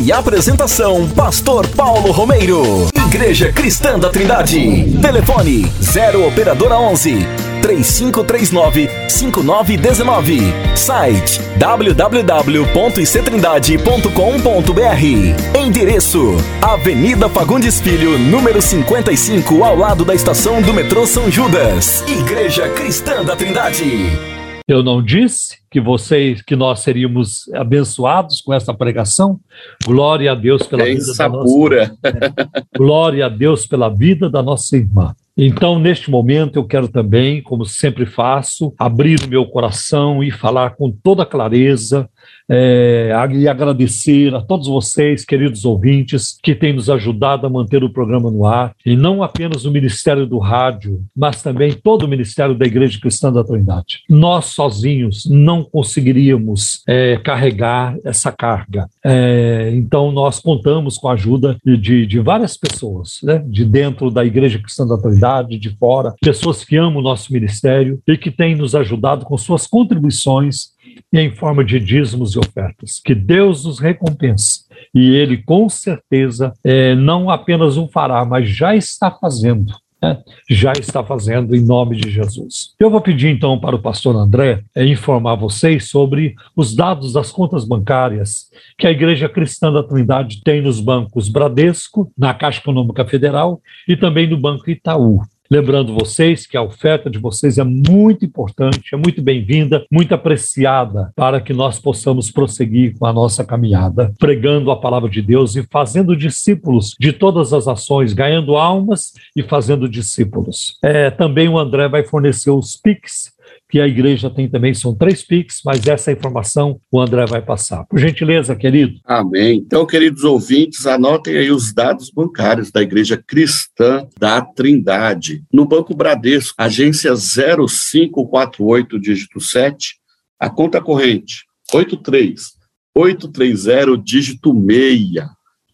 Speaker 5: E
Speaker 3: apresentação: Pastor Paulo Romeiro. Igreja Cristã da Trindade. Telefone 0 Operadora 11 3539 5919. Site www.ictrindade.com.br. Endereço: Avenida Fagundes Filho, número 55, ao lado da estação do metrô São Judas. Igreja Cristã da Trindade.
Speaker 1: Eu não disse que vocês, que nós seríamos abençoados com essa pregação? Glória a Deus pela vida da nossa
Speaker 2: pura. *laughs*
Speaker 1: Glória a Deus pela vida da nossa irmã. Então, neste momento, eu quero também, como sempre faço, abrir o meu coração e falar com toda clareza é, e agradecer a todos vocês, queridos ouvintes, que têm nos ajudado a manter o programa no ar, e não apenas o Ministério do Rádio, mas também todo o Ministério da Igreja Cristã da Trindade. Nós sozinhos não conseguiríamos é, carregar essa carga. É, então, nós contamos com a ajuda de, de várias pessoas, né, de dentro da Igreja Cristã da Trindade, de fora, pessoas que amam o nosso ministério e que têm nos ajudado com suas contribuições e em forma de dízimos e ofertas. Que Deus nos recompense. E Ele, com certeza, é, não apenas o fará, mas já está fazendo. Né? Já está fazendo em nome de Jesus. Eu vou pedir então para o pastor André é, informar vocês sobre os dados das contas bancárias que a Igreja Cristã da Trindade tem nos bancos Bradesco, na Caixa Econômica Federal e também no Banco Itaú. Lembrando vocês que a oferta de vocês é muito importante, é muito bem-vinda, muito apreciada para que nós possamos prosseguir com a nossa caminhada, pregando a palavra de Deus e fazendo discípulos de todas as ações, ganhando almas e fazendo discípulos. É, também o André vai fornecer os PIX que a igreja tem também, são três PIX, mas essa informação o André vai passar. Por gentileza, querido.
Speaker 2: Amém. Então, queridos ouvintes, anotem aí os dados bancários da Igreja Cristã da Trindade. No Banco Bradesco, agência 0548, dígito 7, a conta corrente 83 830, dígito 6.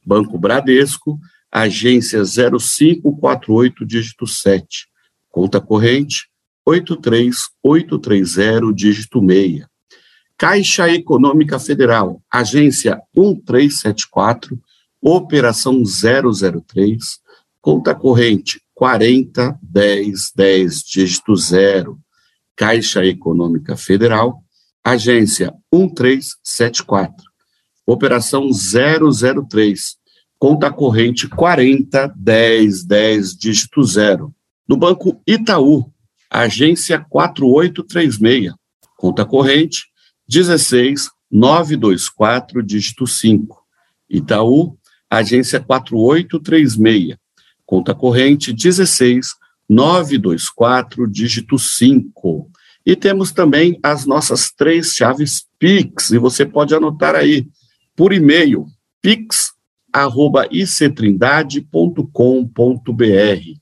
Speaker 2: Banco Bradesco, agência 0548, dígito 7. Conta corrente 83830, dígito 6. Caixa Econômica Federal, agência 1374, operação 003, conta corrente 401010, dígito 0. Caixa Econômica Federal, agência 1374, operação 003, conta corrente 401010, dígito 0. No Banco Itaú, agência 4836, conta corrente 16924, dígito 5. Itaú, agência 4836, conta corrente 16924, dígito 5. E temos também as nossas três chaves Pix, e você pode anotar aí por e-mail, pix@ictrindade.com.br.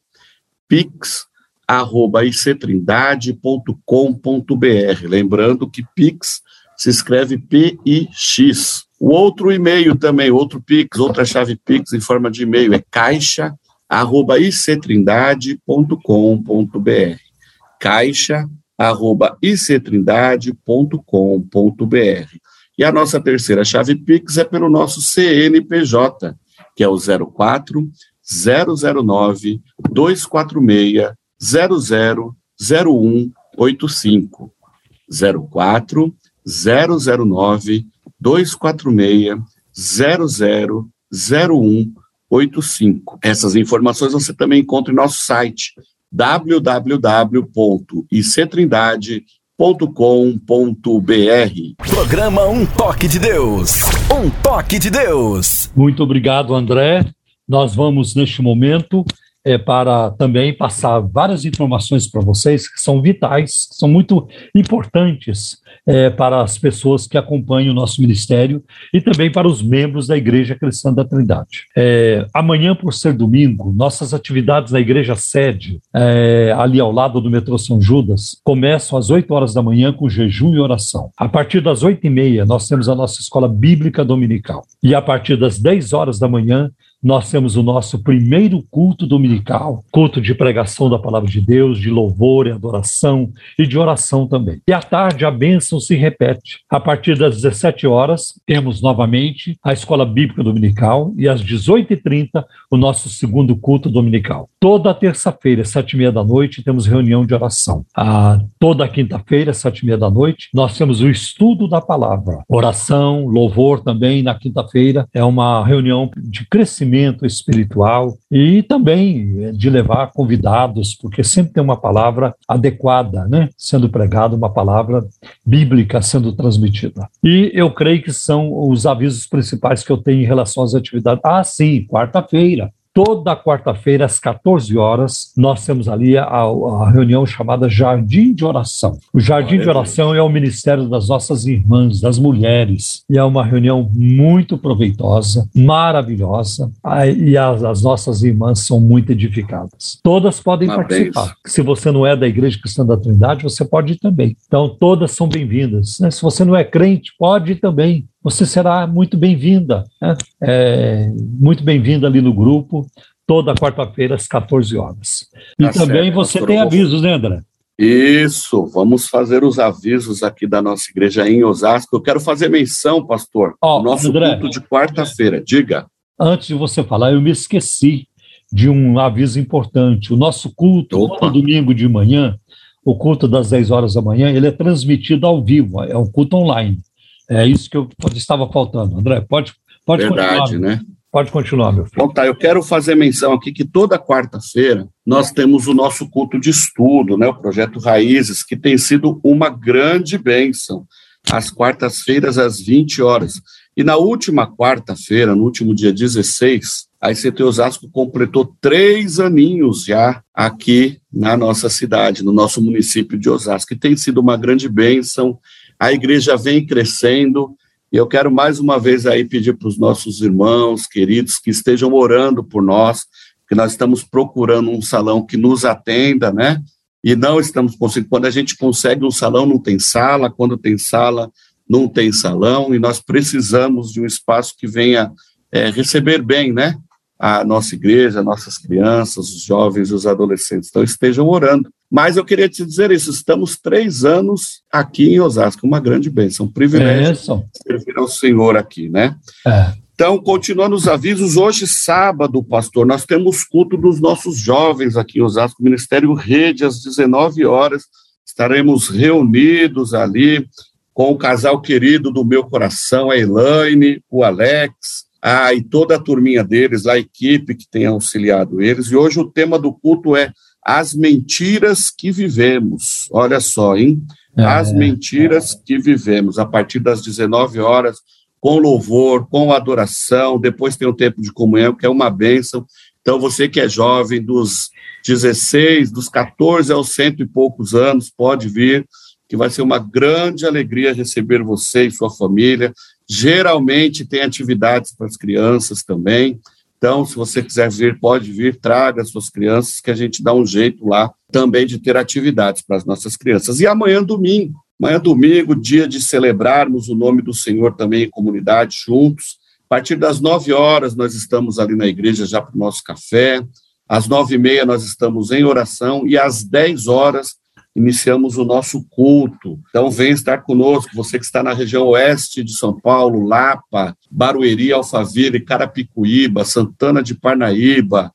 Speaker 2: Pix arroba ictrindade.com.br. Lembrando que Pix se escreve P-I-X. O outro e-mail também, outro Pix, outra chave Pix em forma de e-mail é caixa arroba ictrindade.com.br. Caixa arroba ictrindade.com.br. E a nossa terceira chave Pix é pelo nosso CNPJ, que é o 04 009 246 000185 04 009 246 000185. Essas informações você também encontra em nosso site www.ictrindade.com.br.
Speaker 3: Programa Um Toque de Deus. Um Toque de Deus.
Speaker 1: Muito obrigado, André. Nós vamos, neste momento, é, para também passar várias informações para vocês que são vitais, que são muito importantes é, para as pessoas que acompanham o nosso ministério e também para os membros da Igreja Cristã da Trindade. É, amanhã, por ser domingo, nossas atividades na Igreja Sede, é, ali ao lado do metrô São Judas, começam às 8 horas da manhã com jejum e oração. A partir das 8 e meia, nós temos a nossa escola bíblica dominical. E a partir das 10 horas da manhã, nós temos o nosso primeiro culto dominical, culto de pregação da palavra de Deus, de louvor e adoração e de oração também. E à tarde a bênção se repete. A partir das 17 horas, temos novamente a escola bíblica dominical e às 18h30 o nosso segundo culto dominical. Toda terça-feira, sete e meia da noite, temos reunião de oração. A, toda quinta-feira, sete e meia da noite, nós temos o estudo da palavra. Oração, louvor também na quinta-feira. É uma reunião de crescimento espiritual e também de levar convidados, porque sempre tem uma palavra adequada, né? Sendo pregada, uma palavra bíblica sendo transmitida. E eu creio que são os avisos principais que eu tenho em relação às atividades. Ah, sim, quarta-feira. Toda quarta-feira, às 14 horas, nós temos ali a, a, reunião chamada Jardim de Oração. O Jardim de Oração é o ministério das nossas irmãs, das mulheres, e é uma reunião muito proveitosa, maravilhosa, e as, as nossas irmãs são muito edificadas. Todas podem participar. Se você não é da Igreja Cristã da Trindade, você pode ir também. Então, todas são bem-vindas. Né? Se você não é crente, pode ir também você será muito bem-vinda, né? é, muito bem-vinda ali no grupo, toda quarta-feira às 14 horas. E tá também certo, você tem avisos, né, André?
Speaker 2: Isso, vamos fazer os avisos aqui da nossa igreja em Osasco. Eu quero fazer menção, pastor, oh, nosso André, culto de quarta-feira. Diga.
Speaker 1: Antes de você falar, eu me esqueci de um aviso importante. O nosso culto, todo domingo de manhã, o culto das 10 horas da manhã, ele é transmitido ao vivo, é um culto online. É isso que eu estava faltando. André, pode, pode
Speaker 2: Verdade, continuar. né?
Speaker 1: Pode continuar, meu filho.
Speaker 2: Bom, tá, eu quero fazer menção aqui que toda quarta-feira nós temos o nosso culto de estudo, né, o projeto Raízes, que tem sido uma grande bênção. Às quartas-feiras, às 20 horas. E na última quarta-feira, no último dia 16, a ICT Osasco completou três aninhos já aqui na nossa cidade, no nosso município de Osasco, e tem sido uma grande bênção a igreja vem crescendo, e eu quero mais uma vez aí pedir para os nossos irmãos queridos que estejam orando por nós, que nós estamos procurando um salão que nos atenda, né? E não estamos conseguindo. Quando a gente consegue um salão, não tem sala, quando tem sala, não tem salão, e nós precisamos de um espaço que venha é, receber bem, né? A nossa igreja, nossas crianças, os jovens, os adolescentes. Então, estejam orando mas eu queria te dizer isso: estamos três anos aqui em Osasco, uma grande bênção, um privilégio é servir ao Senhor aqui, né? É. Então, continuando os avisos, hoje, sábado, pastor, nós temos culto dos nossos jovens aqui em Osasco, Ministério Rede, às 19 horas. Estaremos reunidos ali com o casal querido do meu coração, a Elaine, o Alex, ah, e toda a turminha deles, a equipe que tem auxiliado eles. E hoje o tema do culto é as mentiras que vivemos. Olha só, hein? É, As mentiras é. que vivemos, a partir das 19 horas, com louvor, com adoração, depois tem o tempo de comunhão, que é uma bênção. Então, você que é jovem, dos 16, dos 14 aos cento e poucos anos, pode vir, que vai ser uma grande alegria receber você e sua família. Geralmente tem atividades para as crianças também. Então, se você quiser vir, pode vir, traga suas crianças, que a gente dá um jeito lá também de ter atividades para as nossas crianças. E amanhã, domingo, amanhã, domingo, dia de celebrarmos o nome do Senhor também em comunidade, juntos. A partir das nove horas, nós estamos ali na igreja já para o nosso café. Às nove e meia, nós estamos em oração. E às dez horas, iniciamos o nosso culto. Então, vem estar conosco, você que está na região oeste de São Paulo, Lapa, Barueri, Alphaville, Carapicuíba, Santana de Parnaíba,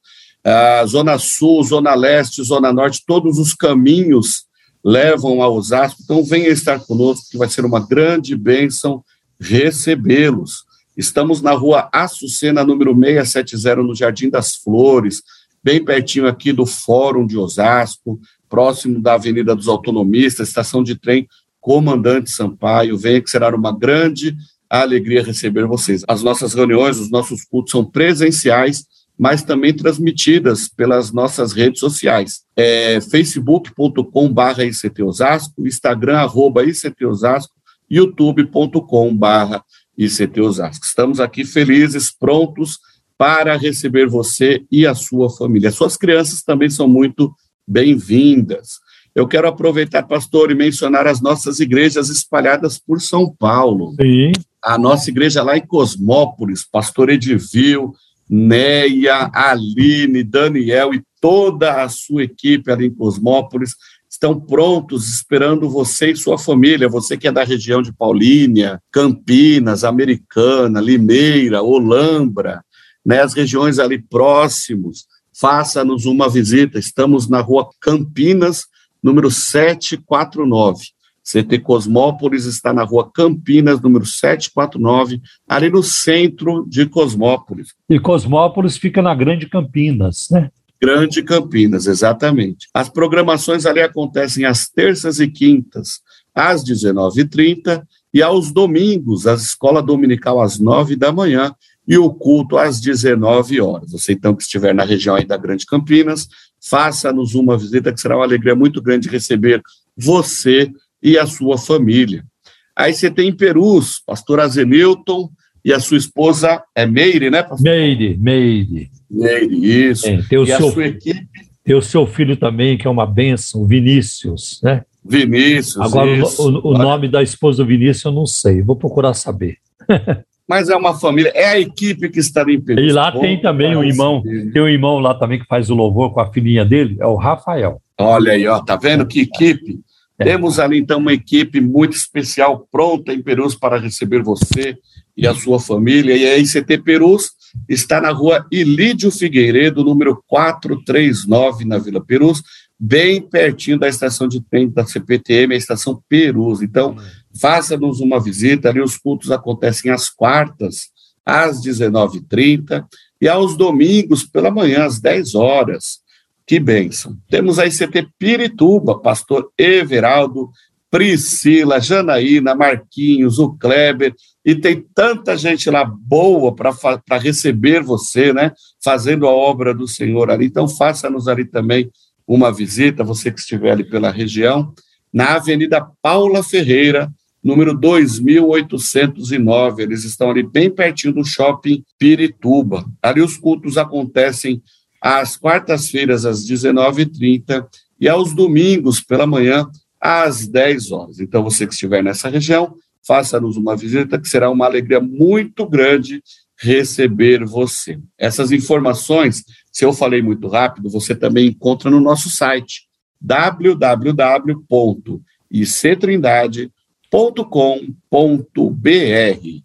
Speaker 2: Zona Sul, Zona Leste, Zona Norte, todos os caminhos levam a Osasco. Então, venha estar conosco, que vai ser uma grande bênção recebê-los. Estamos na rua Açucena, número 670, no Jardim das Flores, bem pertinho aqui do Fórum de Osasco próximo da Avenida dos Autonomistas, estação de trem Comandante Sampaio. Venha que será uma grande alegria receber vocês. As nossas reuniões, os nossos cultos são presenciais, mas também transmitidas pelas nossas redes sociais. É facebook.com.br ICTosasco, Instagram, arroba ICTosasco, youtube.com.br. Estamos aqui felizes, prontos para receber você e a sua família. Suas crianças também são muito bem-vindas. Eu quero aproveitar, pastor, e mencionar as nossas igrejas espalhadas por São Paulo.
Speaker 1: Sim.
Speaker 2: A nossa igreja lá em Cosmópolis, pastor Edivil, Neia, Aline, Daniel e toda a sua equipe ali em Cosmópolis estão prontos esperando você e sua família, você que é da região de Paulínia, Campinas, Americana, Limeira, Olambra, né, as regiões ali próximos, faça-nos uma visita. Estamos na rua Campinas, número 749. CT Cosmópolis está na rua Campinas, número 749, ali no centro de Cosmópolis.
Speaker 1: E Cosmópolis fica na Grande Campinas, né?
Speaker 2: Grande Campinas, exatamente. As programações ali acontecem às terças e quintas, às 19h30, e aos domingos, a escola dominical às 9 da manhã e o culto às 19 horas. Você, então, que estiver na região aí da Grande Campinas, faça-nos uma visita, que será uma alegria muito grande receber você e a sua família. Aí você tem em Perus, pastor Azenilton e a sua esposa é Meire, né, pastor?
Speaker 1: Meire, Meire.
Speaker 2: Meire, isso.
Speaker 1: É, tem o e seu, a sua equipe. Tem o seu filho também, que é uma bênção, Vinícius, né?
Speaker 2: Vinícius.
Speaker 1: Agora, isso. o, o nome da esposa do Vinícius eu não sei, vou procurar saber. *laughs*
Speaker 2: mas é uma família, é a equipe que está em Perus.
Speaker 1: E lá tem também o irmão, tem um irmão lá também que faz o louvor com a filhinha dele, é o Rafael.
Speaker 2: Olha aí, ó, tá vendo que equipe? É. Temos ali então uma equipe muito especial pronta em Perus para receber você e a sua família. E a ICT Perus está na rua Ilídio Figueiredo, número 439, na Vila Perus, bem pertinho da estação de trem da CPTM, a estação Perus. Então, faça-nos uma visita. Ali os cultos acontecem às quartas, às 19h30, e aos domingos, pela manhã, às 10 horas. Que bênção. Temos a ICT Pirituba, pastor Everaldo, Priscila, Janaína, Marquinhos, o Kleber, e tem tanta gente lá boa para receber você, né? Fazendo a obra do Senhor ali. Então, faça-nos ali também uma visita, você que estiver ali pela região, na Avenida Paula Ferreira, número 2809. Eles estão ali bem pertinho do shopping Pirituba. Ali os cultos acontecem às quartas-feiras, às 19h30, e aos domingos, pela manhã, às 10 horas. Então, você que estiver nessa região, faça-nos uma visita, que será uma alegria muito grande receber você. Essas informações, se eu falei muito rápido, você também encontra no nosso site www.ictrindade.com www.ecc.com.br.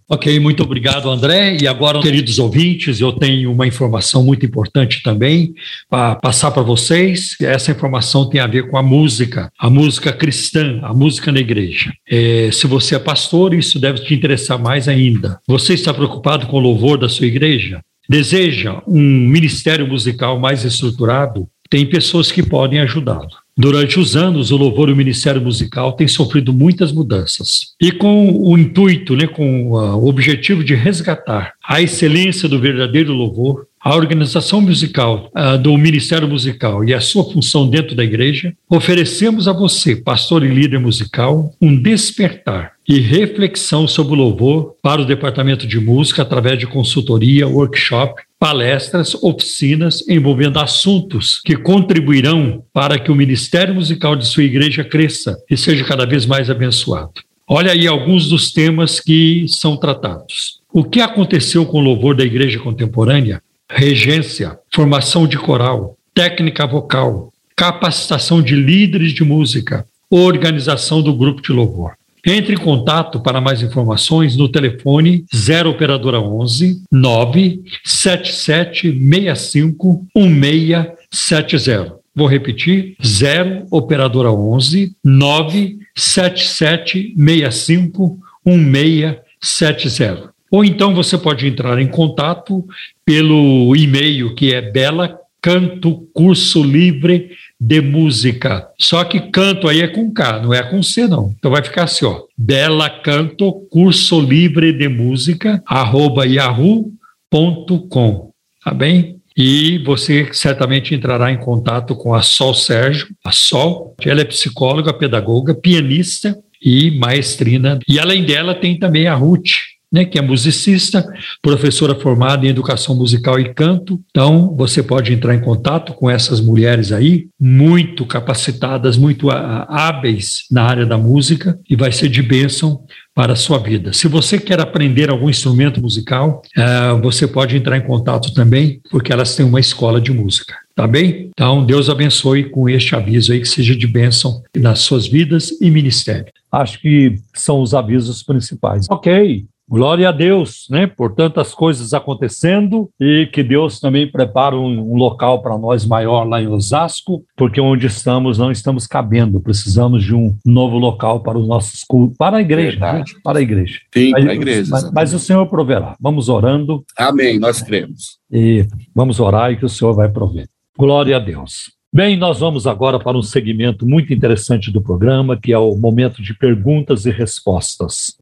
Speaker 1: Ok, muito obrigado, André. E agora, queridos ouvintes, eu tenho uma informação muito importante também para passar para vocês. Essa informação tem a ver com a música, a música cristã, a música na igreja. É, se você é pastor, isso deve te interessar mais ainda. Você está preocupado com o louvor da sua igreja? Deseja um ministério musical mais estruturado? Tem pessoas que podem ajudá-lo. Durante os anos, o louvor e o ministério musical têm sofrido muitas mudanças. E com o intuito, né, com o objetivo de resgatar a excelência do verdadeiro louvor, a organização musical uh, do Ministério Musical e a sua função dentro da igreja, oferecemos a você, pastor e líder musical, um despertar e reflexão sobre o louvor para o departamento de música através de consultoria, workshop, palestras, oficinas envolvendo assuntos que contribuirão para que o ministério musical de sua igreja cresça e seja cada vez mais abençoado. Olha aí alguns dos temas que são tratados. O que aconteceu com o louvor da igreja contemporânea regência, formação de coral, técnica vocal, capacitação de líderes de música, organização do grupo de louvor. Entre em contato para mais informações no telefone 0 operadora 11 977 65 1670. Vou repetir: 0 operadora 11 977 65 1670. Ou então você pode entrar em contato pelo e-mail que é Bela Canto Curso Livre de Música. Só que canto aí é com K, não é com C, não. Então vai ficar assim, ó. Bela Canto Curso Livre de Música, arroba yahoo.com. Tá bem? E você certamente entrará em contato com a Sol Sérgio, a Sol. Ela é psicóloga, pedagoga, pianista e maestrina. E além dela, tem também a Ruth, né, que é musicista, professora formada em educação musical e canto. Então, você pode entrar em contato com essas mulheres aí, muito capacitadas, muito hábeis na área da música, e vai ser de bênção para a sua vida. Se você quer aprender algum instrumento musical, uh, você pode entrar em contato também, porque elas têm uma escola de música. Tá bem? Então, Deus abençoe com este aviso aí, que seja de bênção nas suas vidas e ministério. Acho que são os avisos principais. Ok, Glória a Deus, né, por tantas coisas acontecendo e que Deus também prepara um, um local para nós maior lá em Osasco, porque onde estamos não estamos cabendo, precisamos de um novo local para os nossos cultos, para a igreja, né, para a igreja.
Speaker 2: Sim, para a igreja.
Speaker 1: Mas, mas, o Senhor proverá. Vamos orando.
Speaker 2: Amém, nós cremos.
Speaker 1: E vamos orar e que o Senhor vai prover. Glória a Deus. Bem, nós vamos agora para um segmento muito interessante do programa, que é o momento de perguntas e respostas.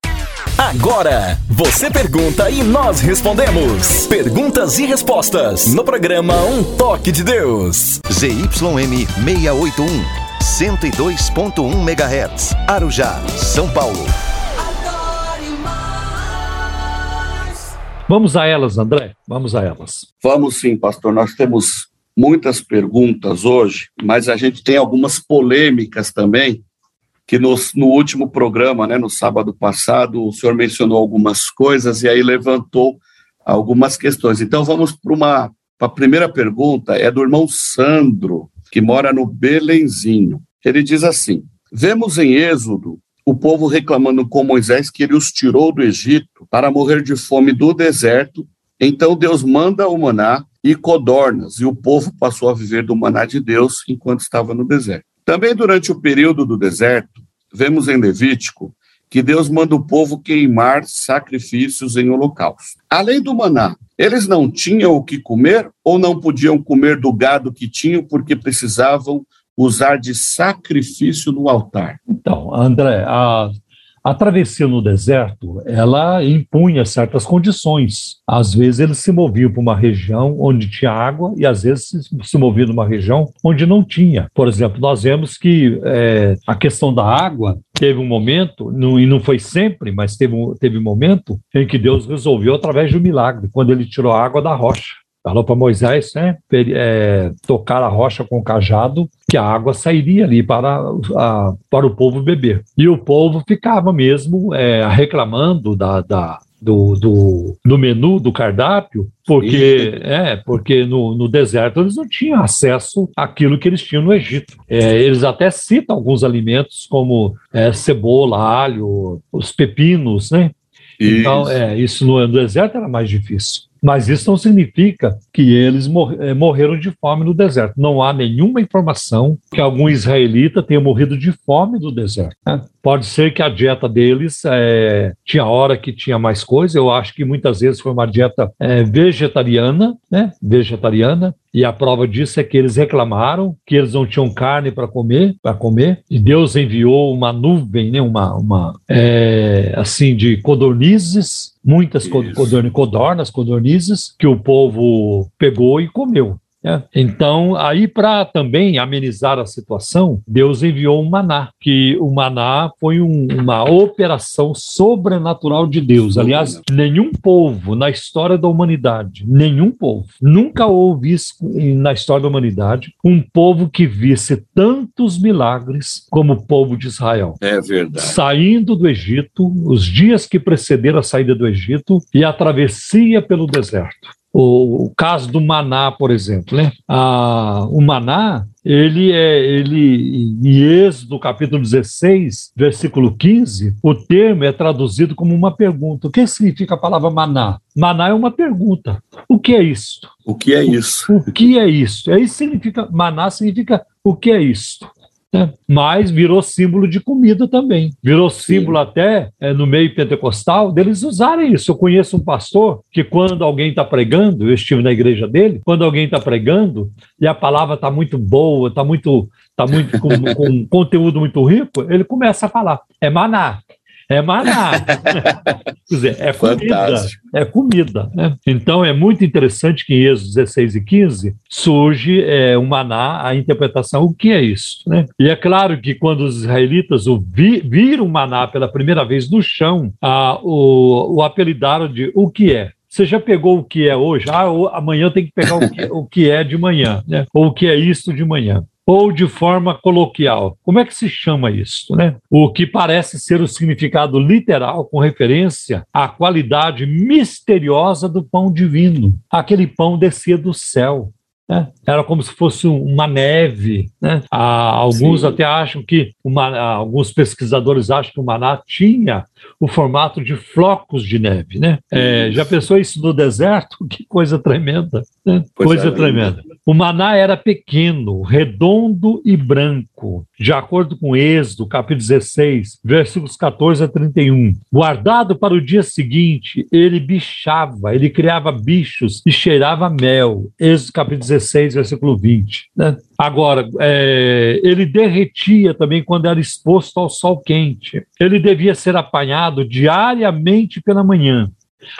Speaker 3: Agora, você pergunta e nós respondemos. Perguntas e respostas no programa Um Toque de Deus.
Speaker 6: ZYM 681, 102.1 MHz. Arujá, São Paulo.
Speaker 1: Vamos a elas, André. Vamos a elas.
Speaker 2: Vamos sim, pastor. Nós temos muitas perguntas hoje, mas a gente tem algumas polêmicas também que no, no, último programa, né, no sábado passado, o senhor mencionou algumas coisas e aí levantou algumas questões. Então vamos para uma a primeira pergunta é do irmão Sandro, que mora no Belenzinho. Ele diz assim: Vemos em Êxodo o povo reclamando com Moisés que ele os tirou do Egito para morrer de fome do deserto. Então Deus manda o maná e codornas, e o povo passou a viver do maná de Deus enquanto estava no deserto. Também durante o período do deserto, vemos em Levítico que Deus manda o povo queimar sacrifícios em holocausto. Além do maná, eles não tinham o que comer ou não podiam comer do gado que tinham porque precisavam usar de sacrifício no altar?
Speaker 1: Então, André, a a travessia no deserto, ela impunha certas condições. Às vezes eles se moviam para uma região onde tinha água e às vezes se moviam numa região onde não tinha. Por exemplo, nós vemos que é, a questão da água teve um momento, não, e não foi sempre, mas teve um, teve um momento em que Deus resolveu através de um milagre, quando ele tirou a água da rocha. Falou para Moisés né, é, tocar a rocha com o cajado, que a água sairia ali para, a, para o povo beber. E o povo ficava mesmo é, reclamando da, da, do, do, do, menu, do cardápio, porque, é, porque no, no deserto eles não tinham acesso àquilo que eles tinham no Egito. É, eles até citam alguns alimentos como é, cebola, alho, os pepinos, né? Então, isso. Então, é, isso no, no deserto era mais difícil. Mas isso não significa que eles eh, morreram de fome no deserto. Não há nenhuma informação que algum israelita tenha morrido de fome no deserto. Né? Pode ser que a dieta deles é, tinha hora que tinha mais coisa. Eu acho que muitas vezes foi uma dieta é, vegetariana, né? Vegetariana. E a prova disso é que eles reclamaram que eles não tinham carne para comer, para comer. E Deus enviou uma nuvem, né? Uma, uma é, assim de codornizes muitas codornas, codornas, codornizes, que o povo pegou e comeu. É. Então, aí para também amenizar a situação, Deus enviou um maná, que o maná foi um, uma operação sobrenatural de Deus. Aliás, nenhum povo na história da humanidade, nenhum povo, nunca houve isso na história da humanidade, um povo que visse tantos milagres como o povo de Israel.
Speaker 2: É verdade.
Speaker 1: Saindo do Egito, os dias que precederam a saída do Egito e a travessia pelo deserto o, o caso do maná, por exemplo, né? Ah, o maná, ele é, ele, em Êxodo, capítulo 16, versículo 15, o termo é traduzido como uma pergunta. O que significa a palavra maná? Maná é uma pergunta. O que é isto?
Speaker 2: O que é isso?
Speaker 1: O, o que é isso? Aí significa, maná significa o que é isto? Né? Mas virou símbolo de comida também. Virou símbolo Sim. até é, no meio pentecostal deles usarem isso. Eu conheço um pastor que, quando alguém está pregando, eu estive na igreja dele, quando alguém está pregando e a palavra está muito boa, está muito, tá muito com, *laughs* com conteúdo muito rico, ele começa a falar: é maná. É maná. *laughs* Quer dizer, é comida. Fantástico. É comida. Né? Então é muito interessante que em Êxodo 16 e 15 surge é, o maná, a interpretação, o que é isso? Né? E é claro que quando os israelitas o vi, viram o maná pela primeira vez no chão, a, o, o apelidaram de o que é? Você já pegou o que é hoje? Ah, amanhã tem que pegar o que, *laughs* o que é de manhã, né? Ou o que é isso de manhã ou de forma coloquial. Como é que se chama isso? Né? O que parece ser o significado literal com referência à qualidade misteriosa do pão divino. Aquele pão descia do céu. Né? Era como se fosse uma neve. Né? Ah, alguns Sim. até acham que, uma, alguns pesquisadores acham que o maná tinha o formato de flocos de neve. Né? É, já pensou isso no deserto? *laughs* Que coisa tremenda. Né? Coisa é, tremenda. O maná era pequeno, redondo e branco, de acordo com Êxodo, capítulo 16, versículos 14 a 31. Guardado para o dia seguinte, ele bichava, ele criava bichos e cheirava mel. Êxodo, capítulo 16, versículo 20. Né? Agora, é, ele derretia também quando era exposto ao sol quente. Ele devia ser apanhado diariamente pela manhã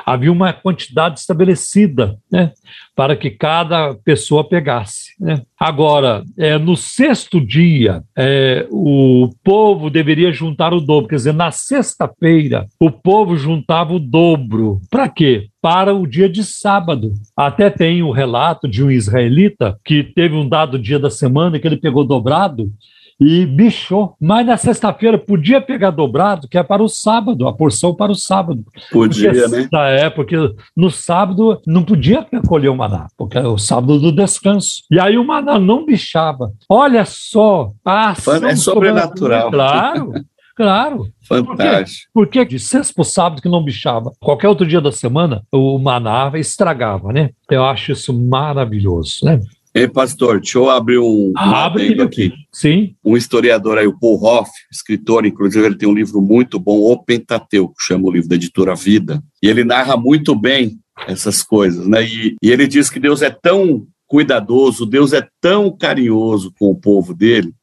Speaker 1: Havia uma quantidade estabelecida né, para que cada pessoa pegasse. Né. Agora, é, no sexto dia, é, o povo deveria juntar o dobro, quer dizer, na sexta-feira, o povo juntava o dobro. Para quê? Para o dia de sábado. Até tem o relato de um israelita que teve um dado dia da semana que ele pegou dobrado e bichou. Mas na sexta-feira podia pegar dobrado, que é para o sábado, a porção para o sábado.
Speaker 2: Podia, porque, né?
Speaker 1: É, porque no sábado não podia colher o maná, porque é o sábado do descanso. E aí o maná não bichava. Olha só, a
Speaker 2: ação É sobrenatural.
Speaker 1: Claro. Claro.
Speaker 2: Fantástico.
Speaker 1: Por que de sexta para sábado que não bichava? Qualquer outro dia da semana, o maná estragava, né? Eu acho isso maravilhoso, né?
Speaker 2: Ei, pastor, deixa eu abrir um, um
Speaker 1: Abre aqui. Sim.
Speaker 2: Um historiador aí, o Paul Hoff, escritor, inclusive ele tem um livro muito bom, O Pentateuco, chama o livro da editora Vida, e ele narra muito bem essas coisas, né? E, e ele diz que Deus é tão cuidadoso, Deus é tão carinhoso com o povo dele,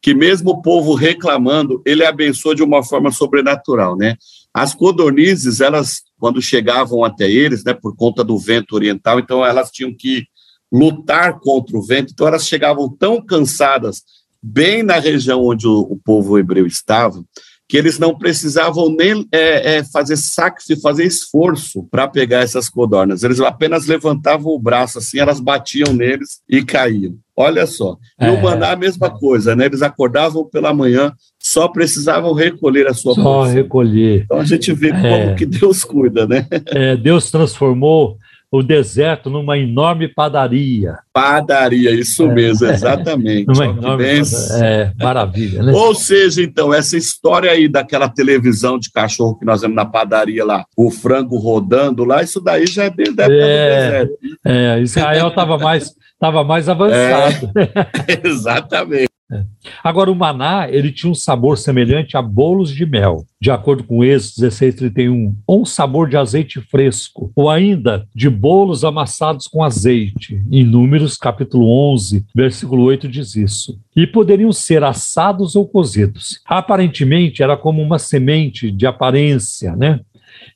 Speaker 2: que mesmo o povo reclamando, ele abençoa de uma forma sobrenatural, né? As codornizes, elas, quando chegavam até eles, né, por conta do vento oriental, então elas tinham que lutar contra o vento. Então elas chegavam tão cansadas, bem na região onde o, o povo hebreu estava, que eles não precisavam nem é, é, fazer sacrifício, fazer esforço para pegar essas codornas. Eles apenas levantavam o braço assim, elas batiam neles e caíam. Olha só. E é. o maná a mesma coisa, né? Eles acordavam pela manhã, só precisavam recolher a sua
Speaker 1: Só recolher.
Speaker 2: Então a gente vê como é. que Deus cuida, né?
Speaker 1: É, Deus transformou o deserto numa enorme padaria.
Speaker 2: Padaria, isso é, mesmo, exatamente. *laughs*
Speaker 1: Numa enorme é, maravilha, né?
Speaker 2: Ou seja, então, essa história aí daquela televisão de cachorro que nós vemos na padaria lá, o frango rodando lá, isso daí já é desde a época é, do deserto.
Speaker 1: É, Israel estava mais, tava mais *laughs* avançado.
Speaker 2: É, *laughs* exatamente.
Speaker 1: É. Agora, o maná, ele tinha um sabor semelhante a bolos de mel, de acordo com Êxodo 1631, ou um sabor de azeite fresco, ou ainda de bolos amassados com azeite. Em Números, capítulo 11, versículo 8 diz isso. E poderiam ser assados ou cozidos. Aparentemente, era como uma semente de aparência, né?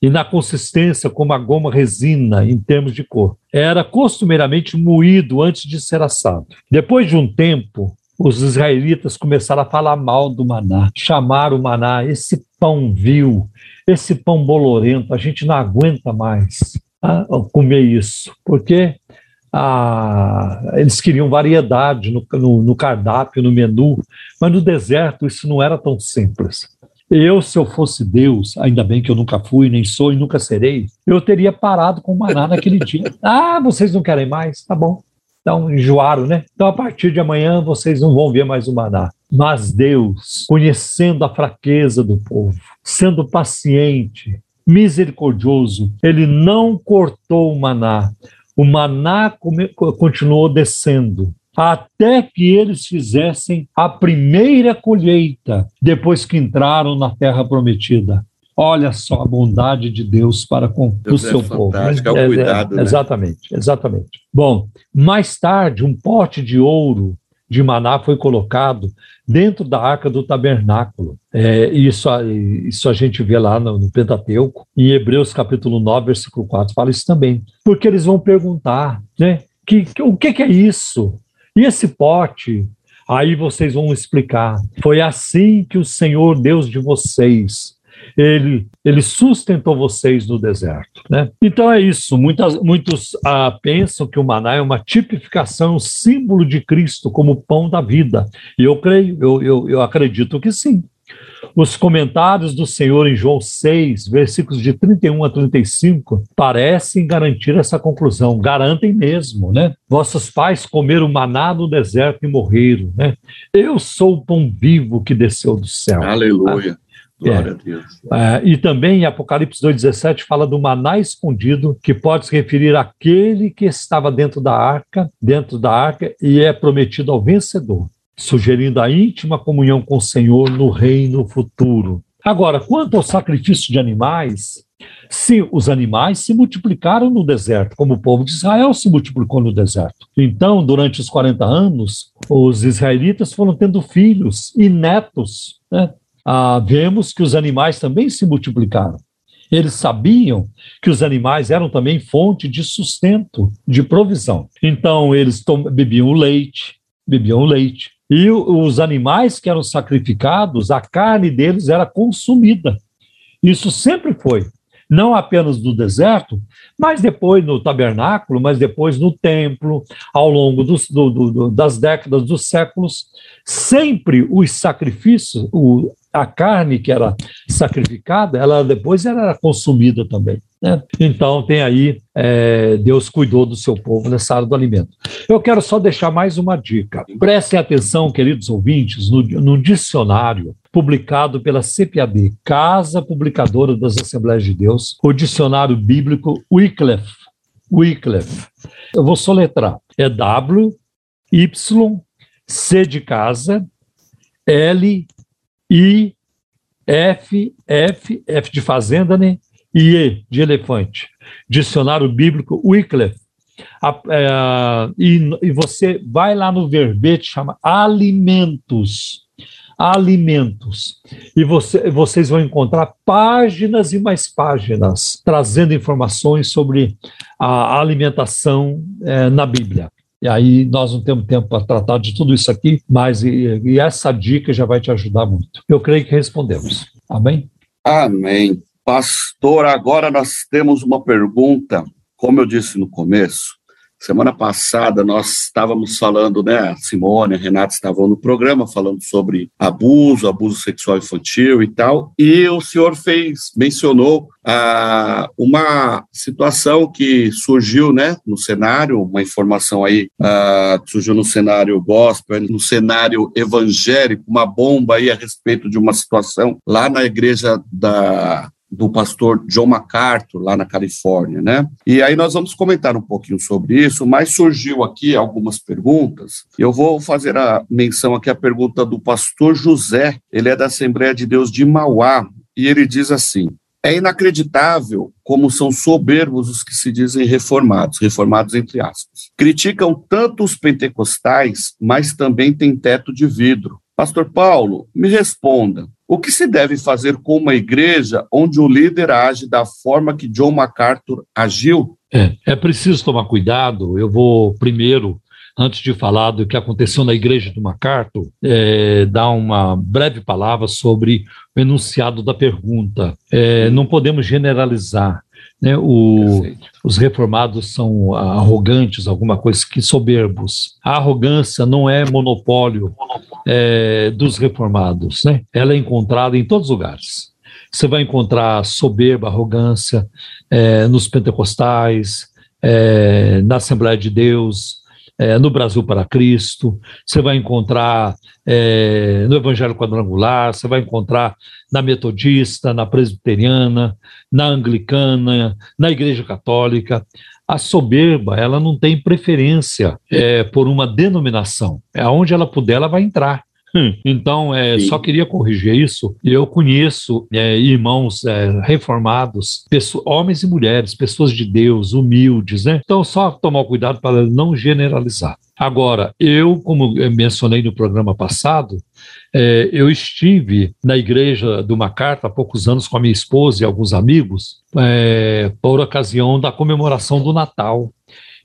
Speaker 1: e na consistência como a goma resina em termos de cor. Era costumeiramente moído antes de ser assado. Depois de um tempo, os israelitas começaram a falar mal do maná, chamaram o maná, esse pão vil, esse pão bolorento, a gente não aguenta mais ah, comer isso, porque ah, eles queriam variedade no, no, no cardápio, no menu, mas no deserto isso não era tão simples. Eu, se eu fosse Deus, ainda bem que eu nunca fui, nem sou e nunca serei, eu teria parado com o maná naquele dia. *laughs* Ah, vocês não querem mais? Tá bom. Então, enjoaram, né? Então, a partir de amanhã, vocês não vão ver mais o maná. Mas Deus, conhecendo a fraqueza do povo, sendo paciente, misericordioso, ele não cortou o maná. O maná continuou descendo até que eles fizessem a primeira colheita depois que entraram na terra prometida. Olha só a bondade de Deus para com Deus o é seu povo.
Speaker 2: É cuidado,
Speaker 1: é, é, exatamente, exatamente. Bom, mais tarde, um pote de ouro de maná foi colocado dentro da arca do tabernáculo. É, isso, isso a gente vê lá no, no Pentateuco, em Hebreus capítulo 9, versículo 4, fala isso também. Porque eles vão perguntar, né? Que, que, o que, que é isso? E esse pote? Aí vocês vão explicar. Foi assim que o Senhor Deus de vocês ele, ele sustentou vocês no deserto. Né? Então é isso. Muitas, muitos ah, pensam que o maná é uma tipificação, um símbolo de Cristo como pão da vida. E eu creio, eu, eu, eu acredito que sim. Os comentários do Senhor em João 6, versículos de 31 a 35, parecem garantir essa conclusão, garantem mesmo, né? Vossos pais comeram maná no deserto e morreram, né? Eu sou o pão vivo que desceu do céu.
Speaker 2: Aleluia. Glória é. a Deus.
Speaker 1: É, e também em Apocalipse 2,17 fala do maná escondido, que pode se referir àquele que estava dentro da arca, dentro da arca, e é prometido ao vencedor, sugerindo a íntima comunhão com o Senhor no reino futuro. Agora, quanto ao sacrifício de animais, se os animais se multiplicaram no deserto, como o povo de Israel se multiplicou no deserto. Então, durante os 40 anos, os israelitas foram tendo filhos e netos, né? Ah, vemos que os animais também se multiplicaram. Eles sabiam que os animais eram também fonte de sustento, de provisão. Então, eles bebiam leite, bebiam leite. E os animais que eram sacrificados, a carne deles era consumida. Isso sempre foi não apenas no deserto, mas depois no tabernáculo, mas depois no templo, ao longo dos, do, do, das décadas, dos séculos, sempre os sacrifícios, o, a carne que era sacrificada, ela depois era consumida também. Né? Então tem aí é, Deus cuidou do seu povo nessa área do alimento. Eu quero só deixar mais uma dica. Prestem atenção, queridos ouvintes, no, no dicionário publicado pela CPAD, Casa Publicadora das Assembleias de Deus, o dicionário bíblico Wycliffe. Wycliffe. Eu vou soletrar. É W, Y, C de casa, L, I, F, F, F de fazenda, né? E E de elefante. Dicionário bíblico Wycliffe. é, e, e você vai lá no verbete, chama alimentos alimentos. E você, vocês vão encontrar páginas e mais páginas trazendo informações sobre a alimentação é, na Bíblia. E aí nós não temos tempo para tratar de tudo isso aqui, mas e, e essa dica já vai te ajudar muito. Eu creio que respondemos. Amém?
Speaker 2: Amém. Pastor, agora nós temos uma pergunta, como eu disse no começo, Semana passada nós estávamos falando, né, a Simone, a Renata estavam no programa falando sobre abuso, abuso sexual infantil e tal, e o senhor fez, mencionou ah, uma situação que surgiu, né, no cenário, uma informação aí ah, surgiu no cenário gospel, no cenário evangélico, uma bomba aí a respeito de uma situação lá na igreja da do pastor John MacArthur, lá na Califórnia, né? E aí nós vamos comentar um pouquinho sobre isso, mas surgiu aqui algumas perguntas. Eu vou fazer a menção aqui a pergunta do pastor José, ele é da Assembleia de Deus de Mauá, e ele diz assim: é inacreditável como são soberbos os que se dizem reformados, reformados entre aspas. Criticam tanto os pentecostais, mas também têm teto de vidro. Pastor Paulo, me responda: o que se deve fazer com uma igreja onde o líder age da forma que John MacArthur agiu?
Speaker 1: É, é preciso tomar cuidado. Eu vou primeiro, antes de falar do que aconteceu na igreja do MacArthur, é, dar uma breve palavra sobre o enunciado da pergunta. É, não podemos generalizar. Né, o, os reformados são arrogantes, alguma coisa que soberbos. A arrogância não é monopólio é, dos reformados, né? Ela é encontrada em todos os lugares. Você vai encontrar soberba, arrogância é, nos pentecostais, é, na Assembleia de Deus, é, no Brasil para Cristo, você vai encontrar é, no Evangelho Quadrangular, você vai encontrar na Metodista, na Presbiteriana, na Anglicana, na Igreja Católica. A soberba, ela não tem preferência é, por uma denominação. É onde ela puder, ela vai entrar. Hum, então, é, só queria corrigir isso. Eu conheço é, irmãos é, reformados, pessoas, homens e mulheres, pessoas de Deus, humildes, né? Então, só tomar cuidado para não generalizar. Agora, eu, como eu mencionei no programa passado, é, eu estive na igreja do Macarta há poucos anos com a minha esposa e alguns amigos, é, por ocasião da comemoração do Natal.